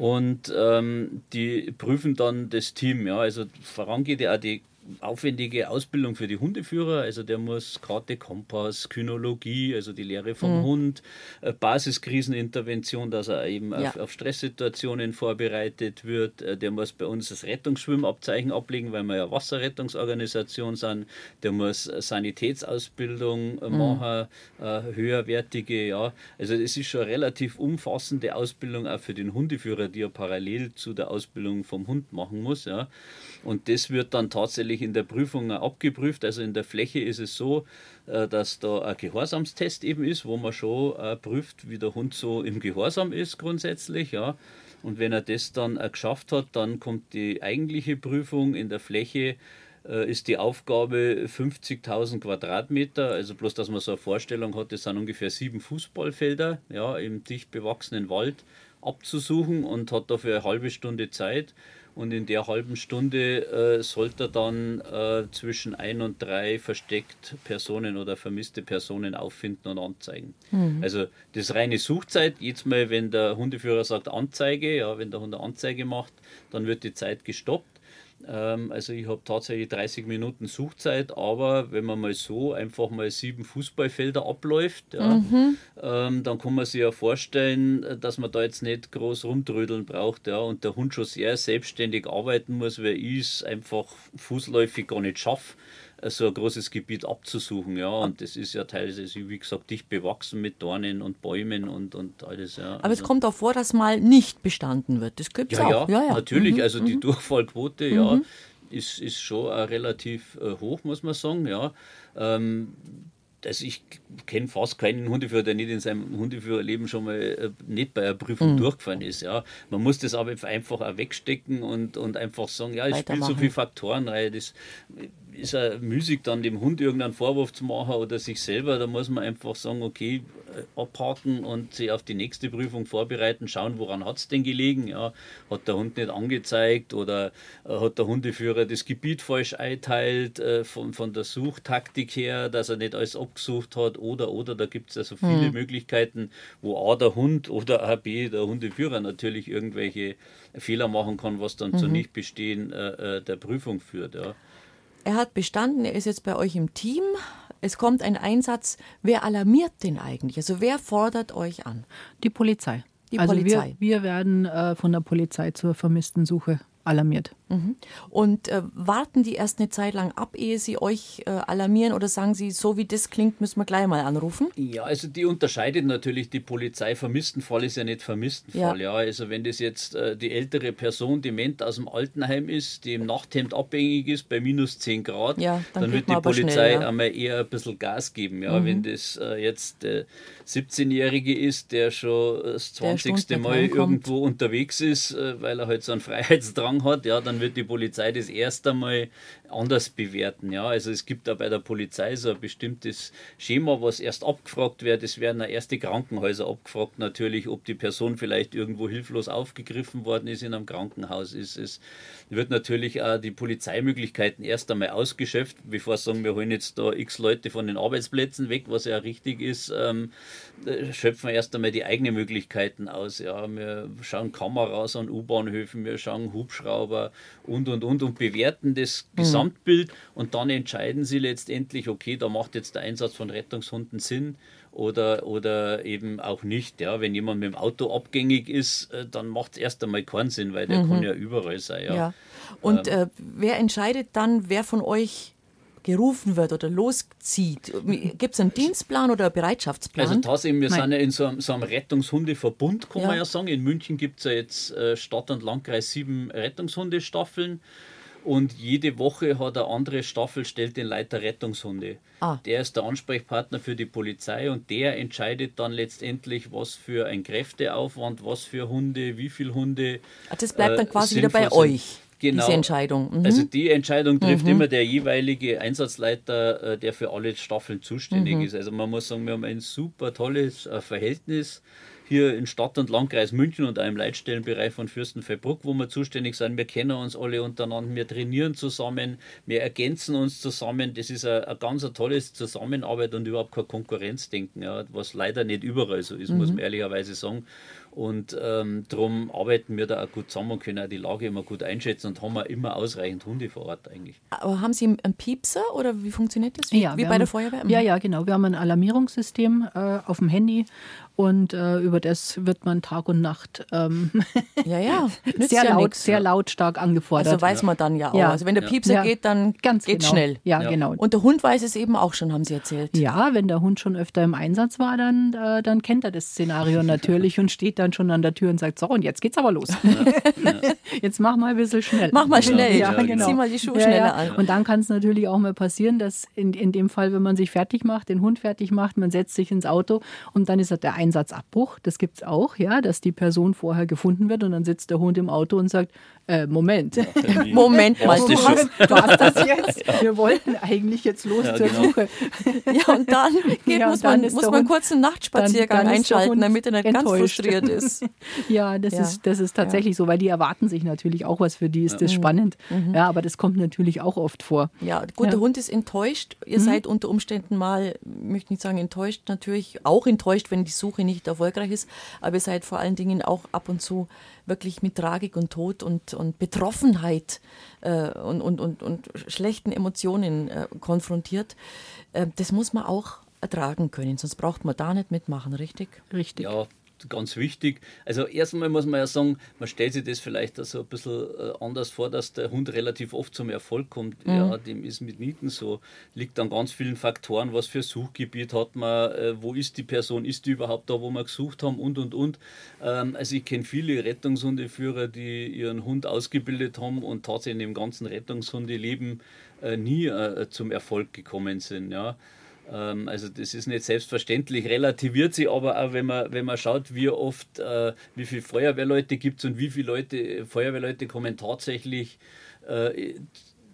und ähm, die prüfen dann das Team. Ja, also vorangeht ja auch die aufwendige Ausbildung für die Hundeführer. Also der muss Karte, Kompass, Kynologie, also die Lehre vom mhm. Hund, äh, Basiskrisenintervention, dass er eben ja. auf, auf, Stresssituationen vorbereitet wird. Äh, der muss bei uns das Rettungsschwimmabzeichen ablegen, weil wir ja Wasserrettungsorganisation sind. Der muss Sanitätsausbildung mhm. machen, äh, höherwertige, ja. Also es ist schon eine relativ umfassende Ausbildung auch für den Hundeführer, die er parallel zu der Ausbildung vom Hund machen muss, ja. Und das wird dann tatsächlich in der Prüfung abgeprüft. Also in der Fläche ist es so, äh, dass da ein Gehorsamstest eben ist, wo man schon äh, prüft, wie der Hund so im Gehorsam ist grundsätzlich. Ja. Und wenn er das dann äh, geschafft hat, dann kommt die eigentliche Prüfung in der Fläche ist die Aufgabe 50.000 Quadratmeter, also bloß, dass man so eine Vorstellung hat, das sind ungefähr sieben Fußballfelder ja, im dicht bewachsenen Wald abzusuchen und hat dafür eine halbe Stunde Zeit. Und in der halben Stunde äh, sollte er dann äh, zwischen ein und drei versteckt Personen oder vermisste Personen auffinden und anzeigen. Mhm. Also das reine Suchzeit, jetzt mal, wenn der Hundeführer sagt Anzeige, ja, wenn der Hund eine Anzeige macht, dann wird die Zeit gestoppt. Ähm, also ich habe tatsächlich 30 Minuten Suchzeit, aber wenn man mal so einfach mal sieben Fußballfelder abläuft, ja, mhm. ähm, dann kann man sich ja vorstellen, dass man da jetzt nicht groß rumtrödeln braucht ja, und der Hund schon sehr selbstständig arbeiten muss, weil ich es einfach fußläufig gar nicht schaffe so ein großes Gebiet abzusuchen, ja. Und das ist ja teilweise, wie gesagt, dicht bewachsen mit Dornen und Bäumen und, und alles, ja. Aber also, es kommt auch vor, dass mal nicht bestanden wird. Das gibt es ja, auch. Ja, ja, natürlich. Mhm, also die mhm. Durchfallquote, mhm. ja, ist, ist schon relativ äh, hoch, muss man sagen, ja. Ähm, also ich kenne fast keinen Hundeführer, der nicht in seinem Hundeführerleben schon mal äh, nicht bei einer Prüfung mhm. durchgefallen ist. Ja. Man muss das aber einfach auch wegstecken und, und einfach sagen, ja, es spielt so viele Faktoren rein. Das ist ja müßig, dann dem Hund irgendeinen Vorwurf zu machen oder sich selber. Da muss man einfach sagen, okay, äh, abhaken und sich auf die nächste Prüfung vorbereiten, schauen, woran hat es denn gelegen. Ja, hat der Hund nicht angezeigt oder äh, hat der Hundeführer das Gebiet falsch einteilt äh, von, von der Suchtaktik her, dass er nicht alles abgesucht hat oder oder da gibt es also viele mhm. Möglichkeiten, wo A der Hund oder A B der Hundeführer natürlich irgendwelche Fehler machen kann, was dann mhm. zu Nichtbestehen äh, der Prüfung führt. Ja. Er hat bestanden, er ist jetzt bei euch im Team. Es kommt ein Einsatz. Wer alarmiert den eigentlich? Also wer fordert euch an? Die Polizei. Die also Polizei. Wir, wir werden äh, von der Polizei zur vermissten Suche alarmiert. Und äh, warten die erst eine Zeit lang ab, ehe sie euch äh, alarmieren oder sagen sie, so wie das klingt, müssen wir gleich mal anrufen? Ja, also die unterscheidet natürlich die Polizei. Vermisstenfall ist ja nicht Vermisstenfall. Ja. ja. Also wenn das jetzt äh, die ältere Person dement aus dem Altenheim ist, die im Nachthemd abhängig ist bei minus 10 Grad, ja, dann, dann wird die Polizei schnell, ja. einmal eher ein bisschen Gas geben. Ja, mhm. Wenn das äh, jetzt der 17-Jährige ist, der schon das 20. Mal irgendwo unterwegs ist, äh, weil er halt so einen Freiheitsdrang hat, ja, dann wird die Polizei das erste Mal anders bewerten. Ja, also es gibt da bei der Polizei so ein bestimmtes Schema, was erst abgefragt wird. Es werden erst die Krankenhäuser abgefragt, natürlich, ob die Person vielleicht irgendwo hilflos aufgegriffen worden ist in einem Krankenhaus. Ist es wird natürlich auch die Polizeimöglichkeiten erst einmal ausgeschöpft, bevor sagen, wir holen jetzt da x Leute von den Arbeitsplätzen weg, was ja richtig ist, ähm, schöpfen wir erst einmal die eigenen Möglichkeiten aus. Ja, wir schauen Kameras an U-Bahnhöfen, wir schauen Hubschrauber, und und und und bewerten das mhm. Gesamtbild und dann entscheiden sie letztendlich, okay, da macht jetzt der Einsatz von Rettungshunden Sinn oder, oder eben auch nicht. Ja, wenn jemand mit dem Auto abgängig ist, äh, dann macht es erst einmal keinen Sinn, weil der mhm. kann ja überall sein. Ja. ja. Und ähm, äh, wer entscheidet dann, wer von euch gerufen wird oder loszieht? Gibt es einen Dienstplan oder einen Bereitschaftsplan? Also tatsächlich, wir Nein. sind ja in so einem, so einem Rettungshundeverbund, kann ja. man ja sagen. In München gibt es ja jetzt äh, Stadt und Landkreis sieben Rettungshundestaffeln. Und jede Woche hat eine andere Staffel, stellt den Leiter Rettungshunde. Ah. Der ist der Ansprechpartner für die Polizei und der entscheidet dann letztendlich, was für ein Kräfteaufwand, was für Hunde, wie viele Hunde. Ach, das bleibt dann äh, quasi wieder bei sind. euch. Genau. Diese Entscheidung. Mhm. Also die Entscheidung trifft mhm. immer der jeweilige Einsatzleiter, äh, der für alle Staffeln zuständig mhm. ist. Also man muss sagen, wir haben ein super tolles äh, Verhältnis hier in Stadt und Landkreis München und auch im Leitstellenbereich von Fürstenfeldbruck, wo wir zuständig sind. Wir kennen uns alle untereinander, wir trainieren zusammen, wir ergänzen uns zusammen. Das ist eine, eine ganz eine tolle Zusammenarbeit und überhaupt kein Konkurrenzdenken, ja, was leider nicht überall so ist, mhm. muss man ehrlicherweise sagen. Und ähm, darum arbeiten wir da auch gut zusammen und können auch die Lage immer gut einschätzen und haben auch immer ausreichend Hunde vor Ort eigentlich. Aber haben Sie einen Piepser oder wie funktioniert das? Wie, ja, wie bei haben, der Feuerwehr? Ja, ja, genau. Wir haben ein Alarmierungssystem äh, auf dem Handy und äh, über das wird man Tag und Nacht ähm, ja, ja. sehr, ja laut, sehr lautstark angefordert. Also weiß man dann ja auch. Ja. Also wenn der Piepser ja. geht, dann Ganz geht genau. schnell. Ja, genau. Und der Hund weiß es eben auch schon, haben Sie erzählt. Ja, wenn der Hund schon öfter im Einsatz war, dann, äh, dann kennt er das Szenario natürlich und steht dann schon an der Tür und sagt, so, und jetzt geht's aber los. jetzt mach mal ein bisschen schnell. Mach mal schnell. Ja, genau. Zieh mal die Schuhe schneller an. Und dann kann es natürlich auch mal passieren, dass in, in dem Fall, wenn man sich fertig macht, den Hund fertig macht, man setzt sich ins Auto und dann ist der Einsatzabbruch. Das gibt es auch, ja, dass die Person vorher gefunden wird und dann sitzt der Hund im Auto und sagt, äh, Moment, Moment mal, du hast, du hast das jetzt. Wir wollten eigentlich jetzt los ja, zur genau. Suche. Ja, und dann, geht, ja, muss, dann man, muss man Hund, kurz einen Nachtspaziergang dann, dann einschalten, damit er nicht enttäuscht. ganz frustriert ist. ja, das, ja. Ist, das ist tatsächlich so, weil die erwarten sich natürlich auch was, für die ist das spannend. Mhm. Ja, aber das kommt natürlich auch oft vor. Ja, gut, der Hund ist enttäuscht. Ihr mhm. seid unter Umständen mal, möchte nicht sagen enttäuscht, natürlich auch enttäuscht, wenn die Suche nicht erfolgreich ist, aber ihr seid vor allen Dingen auch ab und zu wirklich mit Tragik und Tod und, und Betroffenheit äh, und, und, und, und schlechten Emotionen äh, konfrontiert. Äh, das muss man auch ertragen können, sonst braucht man da nicht mitmachen, richtig? Richtig. Ja, ganz wichtig. Also erstmal muss man ja sagen, man stellt sich das vielleicht so ein bisschen äh, anders vor, dass der Hund relativ oft zum Erfolg kommt. Mhm. Ja, dem ist mitnichten so. Liegt an ganz vielen Faktoren, was für Suchgebiet hat man, äh, wo ist die Person, ist die überhaupt da, wo wir gesucht haben und und und. Ähm, also ich kenne viele Rettungshundeführer, die ihren Hund ausgebildet haben und tatsächlich im ganzen Rettungshundeleben äh, nie zum Erfolg gekommen sind. Ja. Ähm, also das ist nicht selbstverständlich, relativiert sich aber auch, wenn man, wenn man schaut, wie oft, äh, wie viele Feuerwehrleute gibt es und wie viele Leute, Feuerwehrleute kommen tatsächlich äh,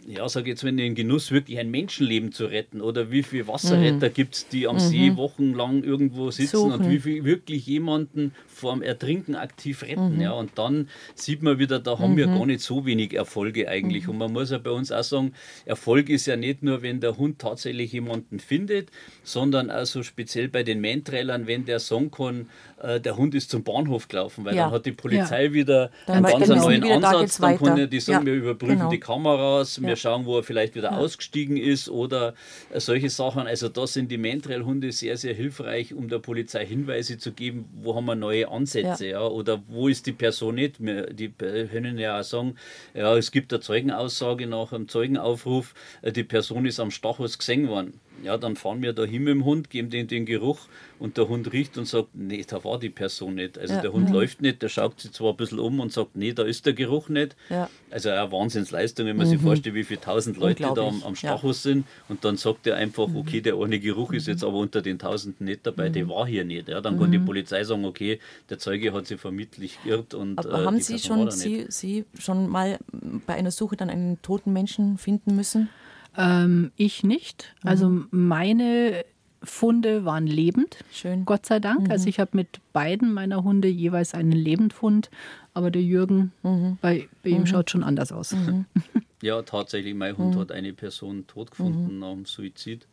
ja, sage jetzt, wenn in Genuss wirklich ein Menschenleben zu retten oder wie viele Wasserretter mhm. gibt es, die am mhm. See wochenlang irgendwo sitzen Suchen. und wie viel wirklich jemanden vorm Ertrinken aktiv retten. Mhm. Ja, und dann sieht man wieder, da haben wir mhm. gar nicht so wenig Erfolge eigentlich. Mhm. Und man muss ja bei uns auch sagen, Erfolg ist ja nicht nur, wenn der Hund tatsächlich jemanden findet, sondern also speziell bei den Mantrailern, wenn der sagen kann, äh, der Hund ist zum Bahnhof gelaufen, weil ja. dann hat die Polizei ja. wieder dann einen ganz neuen Ansatz, dann können die sagen, wir überprüfen genau. die Kameras, wir schauen, wo er vielleicht wieder ausgestiegen ist oder äh, solche Sachen. Also da sind die Mantrail-Hunde sehr, sehr hilfreich, um der Polizei Hinweise zu geben, wo haben wir neue Ansätze ja. oder wo ist die Person nicht. Wir, die können ja auch sagen, ja, es gibt eine Zeugenaussage nach einem Zeugenaufruf, äh, die Person ist am Stachus gesehen worden ja, dann fahren wir da hin mit dem Hund, geben den den Geruch und der Hund riecht und sagt, nee, da war die Person nicht. Also ja. der Hund mhm. läuft nicht, der schaut sich zwar ein bisschen um und sagt, nee, da ist der Geruch nicht. Ja. Also eine Wahnsinnsleistung, wenn man mhm. sich vorstellt, wie viele tausend Leute da am, am Stachus ja. sind und dann sagt er einfach, mhm. okay, der ohne Geruch ist jetzt aber unter den Tausenden nicht dabei, der mhm. war hier nicht. Ja, dann kann die mhm. Polizei sagen, okay, der Zeuge hat sich vermittlich geirrt und Aber äh, haben Sie schon, Sie, Sie schon mal bei einer Suche dann einen toten Menschen finden müssen? Ähm, ich nicht. Mhm. Also meine Funde waren lebend. Schön. Gott sei Dank. Also mhm. Also ich habe mit beiden meiner Hunde jeweils einen Lebendfund, aber der Jürgen, mhm. bei, bei ihm mhm. schaut schon anders aus. Mhm. Ja, tatsächlich, mein Hund mhm. hat eine Person tot gefunden nach dem Suizid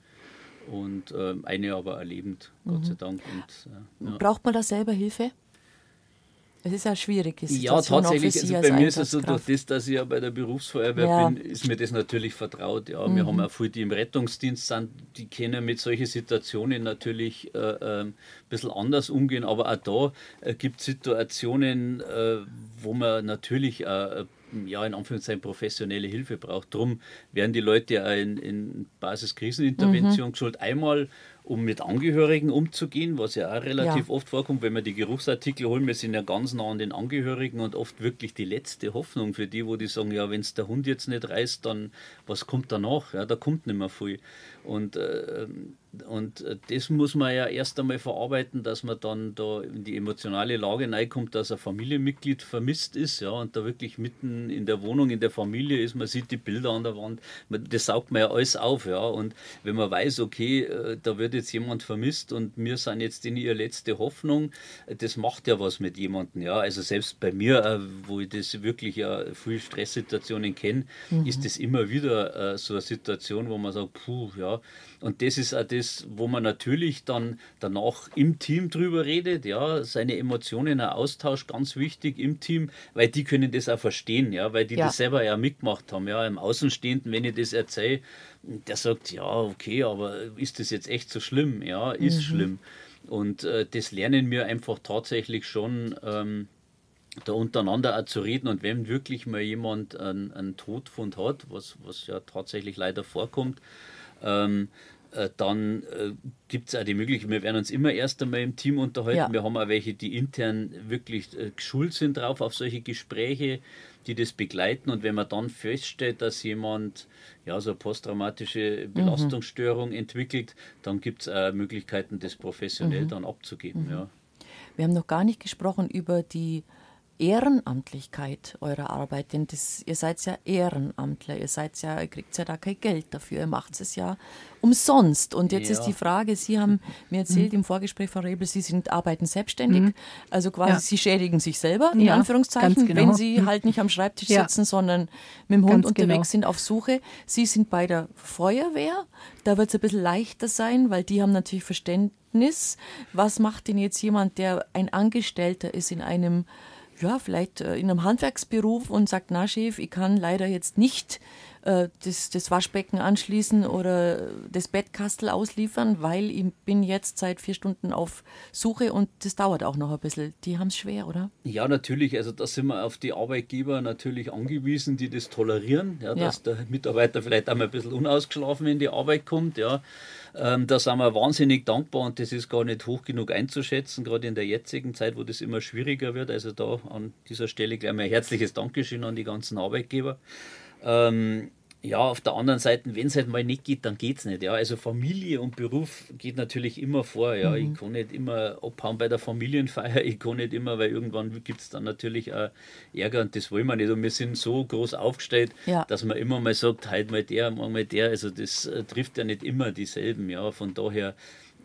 und äh, eine aber erlebend, Gott sei Dank. Und, äh, ja. Braucht man da selber Hilfe? Es ist ja schwierig. Ja, tatsächlich. Also bei mir ist es so, durch das, dass ich ja bei der Berufsfeuerwehr ja. bin, ist mir das natürlich vertraut. Ja, mhm. wir haben auch viele, die im Rettungsdienst sind, die können mit solchen Situationen natürlich äh, äh, ein bisschen anders umgehen. Aber auch da äh, gibt es Situationen, äh, wo man natürlich äh, ja, in Anführungszeichen professionelle Hilfe braucht. Darum werden die Leute ja in, in Basiskrisenintervention mhm. geschult. Einmal um mit Angehörigen umzugehen, was ja auch relativ ja. oft vorkommt, wenn wir die Geruchsartikel holen. Wir sind ja ganz nah an den Angehörigen und oft wirklich die letzte Hoffnung für die, wo die sagen, ja, wenn es der Hund jetzt nicht reißt, dann was kommt danach? Ja, da kommt nicht mehr viel. Und, äh, und äh, das muss man ja erst einmal verarbeiten, dass man dann da in die emotionale Lage reinkommt, dass ein Familienmitglied vermisst ist, ja, und da wirklich mitten in der Wohnung, in der Familie ist, man sieht die Bilder an der Wand, man, das saugt man ja alles auf, ja, und wenn man weiß, okay, äh, da wird jetzt jemand vermisst und wir sind jetzt in ihrer letzte Hoffnung, das macht ja was mit jemandem, ja, also selbst bei mir, wo ich das wirklich ja viele Stresssituationen kenne, mhm. ist das immer wieder so eine Situation, wo man sagt, puh, ja, und das ist auch das, wo man natürlich dann danach im Team drüber redet, ja, seine Emotionen, ein Austausch ganz wichtig im Team, weil die können das auch verstehen, ja, weil die ja. das selber ja mitgemacht haben, ja, im Außenstehenden, wenn ich das erzähle, der sagt, ja, okay, aber ist das jetzt echt so schlimm? Ja, ist mhm. schlimm. Und äh, das lernen wir einfach tatsächlich schon. Ähm, da untereinander auch zu reden und wenn wirklich mal jemand einen, einen Todfund hat, was, was ja tatsächlich leider vorkommt, ähm, äh, dann äh, gibt es auch die Möglichkeit, wir werden uns immer erst einmal im Team unterhalten. Ja. Wir haben auch welche, die intern wirklich äh, geschult sind drauf, auf solche Gespräche, die das begleiten. Und wenn man dann feststellt, dass jemand ja, so eine posttraumatische mhm. Belastungsstörung mhm. entwickelt, dann gibt es auch Möglichkeiten, das professionell mhm. dann abzugeben. Mhm. Ja. Wir haben noch gar nicht gesprochen über die Ehrenamtlichkeit eurer Arbeit, denn das, ihr seid ja Ehrenamtler, ihr seid ja, ihr kriegt ja da kein Geld dafür, ihr macht es ja umsonst. Und jetzt ja. ist die Frage, Sie haben mir erzählt mhm. im Vorgespräch, Frau Rebel, Sie sind arbeiten selbstständig, mhm. also quasi ja. Sie schädigen sich selber, in ja, Anführungszeichen, genau. wenn Sie mhm. halt nicht am Schreibtisch sitzen, sondern mit dem Hund ganz unterwegs genau. sind auf Suche. Sie sind bei der Feuerwehr, da wird es ein bisschen leichter sein, weil die haben natürlich Verständnis. Was macht denn jetzt jemand, der ein Angestellter ist in einem ja, vielleicht äh, in einem Handwerksberuf und sagt, na Chef, ich kann leider jetzt nicht äh, das, das Waschbecken anschließen oder das Bettkastel ausliefern, weil ich bin jetzt seit vier Stunden auf Suche und das dauert auch noch ein bisschen. Die haben es schwer, oder? Ja, natürlich. Also da sind wir auf die Arbeitgeber natürlich angewiesen, die das tolerieren, ja, dass ja. der Mitarbeiter vielleicht einmal ein bisschen unausgeschlafen in die Arbeit kommt, ja. Ähm, da sind wir wahnsinnig dankbar und das ist gar nicht hoch genug einzuschätzen, gerade in der jetzigen Zeit, wo das immer schwieriger wird. Also da an dieser Stelle gleich mal ein herzliches Dankeschön an die ganzen Arbeitgeber. Ähm, ja, auf der anderen Seite, wenn es halt mal nicht geht, dann geht es nicht. Ja. Also Familie und Beruf geht natürlich immer vor. Ja. Mhm. Ich kann nicht immer abhauen bei der Familienfeier, ich kann nicht immer, weil irgendwann gibt es dann natürlich auch Ärger und das wollen wir nicht. Und wir sind so groß aufgestellt, ja. dass man immer mal sagt, heute mal der, morgen mal der. Also das äh, trifft ja nicht immer dieselben. Ja. Von daher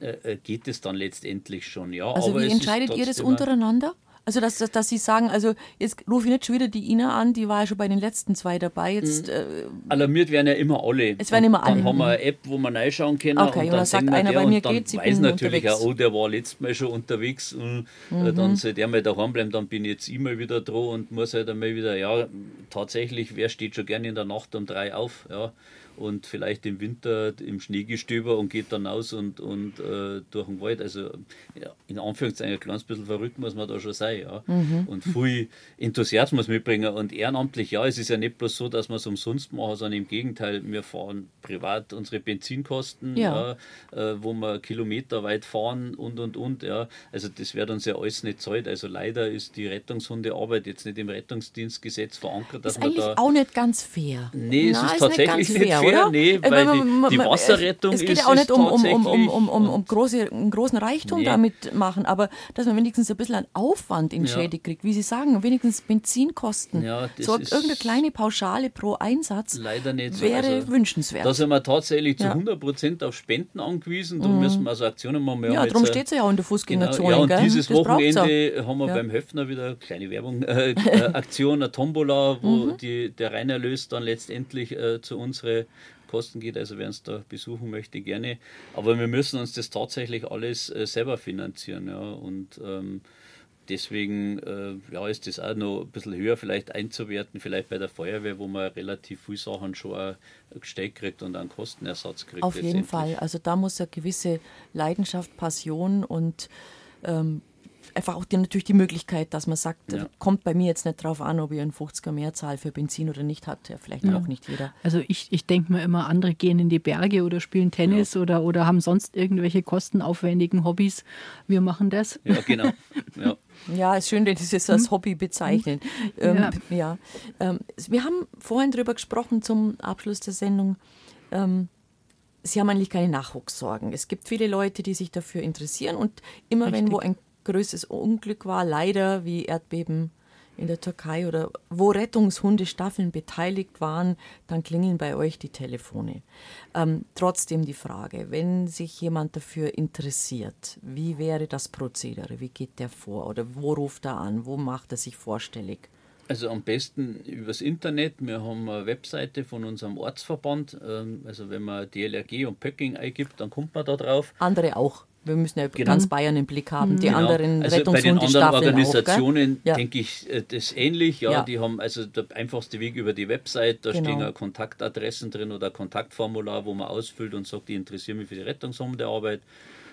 äh, äh geht es dann letztendlich schon. Ja. Also Aber wie entscheidet ihr das untereinander? Also, dass, dass, dass Sie sagen, also jetzt rufe ich nicht schon wieder die Ina an, die war ja schon bei den letzten zwei dabei. Jetzt, mhm. äh, Alarmiert werden ja immer alle. Es werden immer alle. Dann haben wir eine App, wo man reinschauen können. Okay, und dann, und dann sagt einer, bei mir geht sie weiß natürlich unterwegs. auch, oh, der war letztes Mal schon unterwegs und äh, mhm. dann soll der mal daheim bleiben, dann bin ich jetzt immer wieder dran und muss halt einmal wieder, ja, tatsächlich, wer steht schon gerne in der Nacht um drei auf, ja und vielleicht im Winter im Schneegestöber und geht dann aus und, und äh, durch den Wald. Also ja, in Anführungszeichen ein kleines bisschen verrückt muss man da schon sein. Ja. Mhm. Und viel Enthusiasmus mitbringen. Und ehrenamtlich, ja, es ist ja nicht bloß so, dass wir es umsonst machen, sondern im Gegenteil, wir fahren privat unsere Benzinkosten, ja. ja äh, wo wir kilometerweit fahren und und und. Ja. Also das wird uns ja alles nicht zahlt. Also leider ist die Rettungshundearbeit jetzt nicht im Rettungsdienstgesetz verankert. Dass ist eigentlich da, auch nicht ganz fair. Nee, es Na, ist tatsächlich nicht, nicht fair oder? Nee, äh, weil die, die Wasserrettung ist. Es geht ja auch nicht um, um, um, um, um, um, um große, einen großen Reichtum nee. damit machen, aber dass man wenigstens ein bisschen an Aufwand entschädigt ja. kriegt, wie Sie sagen, wenigstens Benzinkosten. Ja, so irgendeine kleine Pauschale pro Einsatz leider nicht wäre so. also, wünschenswert. Da sind wir tatsächlich zu ja. 100 Prozent auf Spenden angewiesen. Da mhm. müssen wir also Aktionen machen. Wir ja, darum steht es ja auch in der Fußgängerzone. Genau. Ja, und dieses das Wochenende haben wir beim Höfner wieder kleine Werbung, äh, äh, Aktion, eine Tombola, wo mhm. die, der Reinerlös dann letztendlich äh, zu unsere Kosten geht. Also wer uns da besuchen möchte, gerne. Aber wir müssen uns das tatsächlich alles äh, selber finanzieren. Ja. Und ähm, deswegen äh, ja, ist das auch noch ein bisschen höher vielleicht einzuwerten, vielleicht bei der Feuerwehr, wo man relativ viele Sachen schon gestellt kriegt und einen Kostenersatz kriegt. Auf jeden Fall. Also da muss eine gewisse Leidenschaft, Passion und ähm, einfach auch die, natürlich die Möglichkeit, dass man sagt, ja. kommt bei mir jetzt nicht drauf an, ob ihr einen 50er Mehrzahl für Benzin oder nicht hat. Ja, vielleicht ja. auch nicht jeder. Also ich, ich denke mir immer, andere gehen in die Berge oder spielen Tennis ja. oder, oder haben sonst irgendwelche kostenaufwendigen Hobbys. Wir machen das. Ja, genau. Ja. Ja, ist schön, dass Sie es als hm? Hobby bezeichnen. Ähm, ja. ja. Ähm, wir haben vorhin darüber gesprochen zum Abschluss der Sendung. Ähm, Sie haben eigentlich keine Nachwuchssorgen. Es gibt viele Leute, die sich dafür interessieren und immer Richtig. wenn wo ein größtes Unglück war, leider wie Erdbeben in der Türkei oder wo Rettungshundestaffeln beteiligt waren, dann klingeln bei euch die Telefone. Ähm, trotzdem die Frage, wenn sich jemand dafür interessiert, wie wäre das Prozedere? Wie geht der vor? Oder wo ruft er an? Wo macht er sich vorstellig? Also am besten übers Internet. Wir haben eine Webseite von unserem Ortsverband. Ähm, also wenn man DLRG und Pöcking eingibt, dann kommt man da drauf. Andere auch wir müssen ja genau. ganz Bayern im Blick haben. Die genau. anderen also bei den anderen Organisationen auch, denke ich äh, das ähnlich. Ja, ja, die haben also der einfachste Weg über die Website. Da genau. stehen Kontaktadressen drin oder Kontaktformular, wo man ausfüllt und sagt, ich interessiere mich für die Rettungshundearbeit.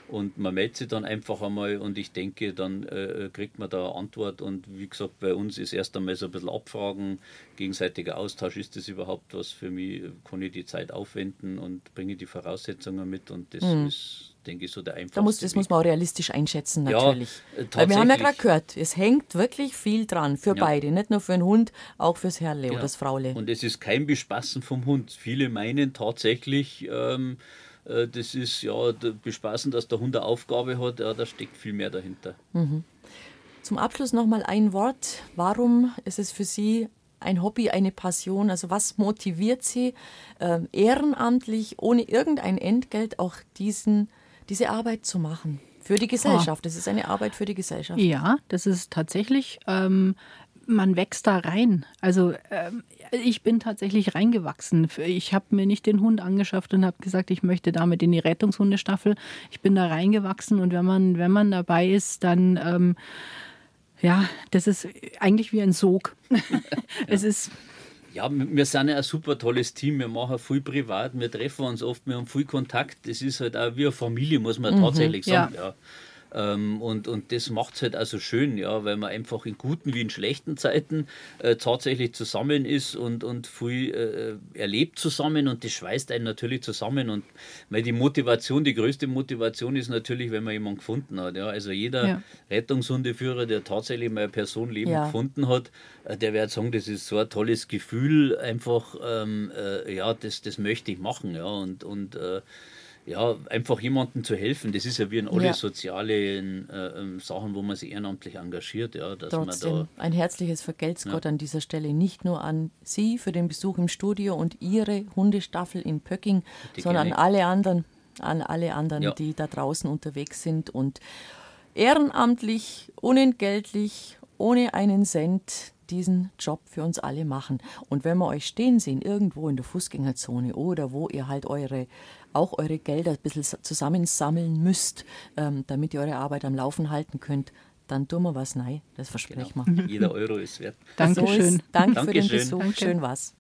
Und man meldet sich dann einfach einmal und ich denke, dann äh, kriegt man da eine Antwort. Und wie gesagt, bei uns ist erst einmal so ein bisschen abfragen, gegenseitiger Austausch, ist das überhaupt was für mich? Kann ich die Zeit aufwenden und bringe die Voraussetzungen mit? Und das mhm. ist denke ich, so der einfachste. Da muss, das muss man auch realistisch einschätzen, natürlich. Ja, äh, Weil wir haben ja gerade gehört, es hängt wirklich viel dran für ja. beide, nicht nur für den Hund, auch fürs Herrle genau. oder das Fraule. Und es ist kein Bespaßen vom Hund. Viele meinen tatsächlich, ähm, äh, das ist ja Bespaßen, dass der Hund eine Aufgabe hat, ja, da steckt viel mehr dahinter. Mhm. Zum Abschluss noch mal ein Wort. Warum ist es für Sie ein Hobby, eine Passion? Also was motiviert Sie äh, ehrenamtlich, ohne irgendein Entgelt auch diesen diese Arbeit zu machen. Für die Gesellschaft. Das ist eine Arbeit für die Gesellschaft. Ja, das ist tatsächlich. Ähm, man wächst da rein. Also ähm, ich bin tatsächlich reingewachsen. Ich habe mir nicht den Hund angeschafft und habe gesagt, ich möchte damit in die Rettungshundestaffel. Ich bin da reingewachsen und wenn man, wenn man dabei ist, dann ähm, ja, das ist eigentlich wie ein Sog. es ist ja, wir sind ja ein super tolles Team. Wir machen viel privat, wir treffen uns oft, wir haben viel Kontakt. Das ist halt auch wie eine Familie, muss man mhm, tatsächlich sagen. Ja. ja. Ähm, und, und das macht es halt also schön, ja, weil man einfach in guten wie in schlechten Zeiten äh, tatsächlich zusammen ist und, und viel äh, erlebt zusammen und das schweißt einen natürlich zusammen. Und weil die Motivation, die größte Motivation ist natürlich, wenn man jemanden gefunden hat. Ja. Also jeder ja. Rettungshundeführer, der tatsächlich mal eine Person Leben ja. gefunden hat, äh, der wird sagen, das ist so ein tolles Gefühl, einfach, ähm, äh, ja, das, das möchte ich machen. Ja. Und, und äh, ja, einfach jemandem zu helfen. Das ist ja wie in alle ja. sozialen äh, ähm, Sachen, wo man sich ehrenamtlich engagiert. Ja, dass Trotzdem man da, ein herzliches Vergelt's Gott ja. an dieser Stelle nicht nur an Sie für den Besuch im Studio und Ihre Hundestaffel in Pöcking, Die sondern an alle anderen, an alle anderen, ja. die da draußen unterwegs sind und ehrenamtlich, unentgeltlich, ohne einen Cent diesen Job für uns alle machen. Und wenn wir euch stehen sehen, irgendwo in der Fußgängerzone oder wo ihr halt eure auch eure Gelder ein bisschen zusammensammeln müsst, ähm, damit ihr eure Arbeit am Laufen halten könnt, dann tun wir was nein. Das versprechen genau. wir. Jeder Euro ist wert. Dankeschön. So danke Dankeschön. für den Besuch. Danke. Schön was.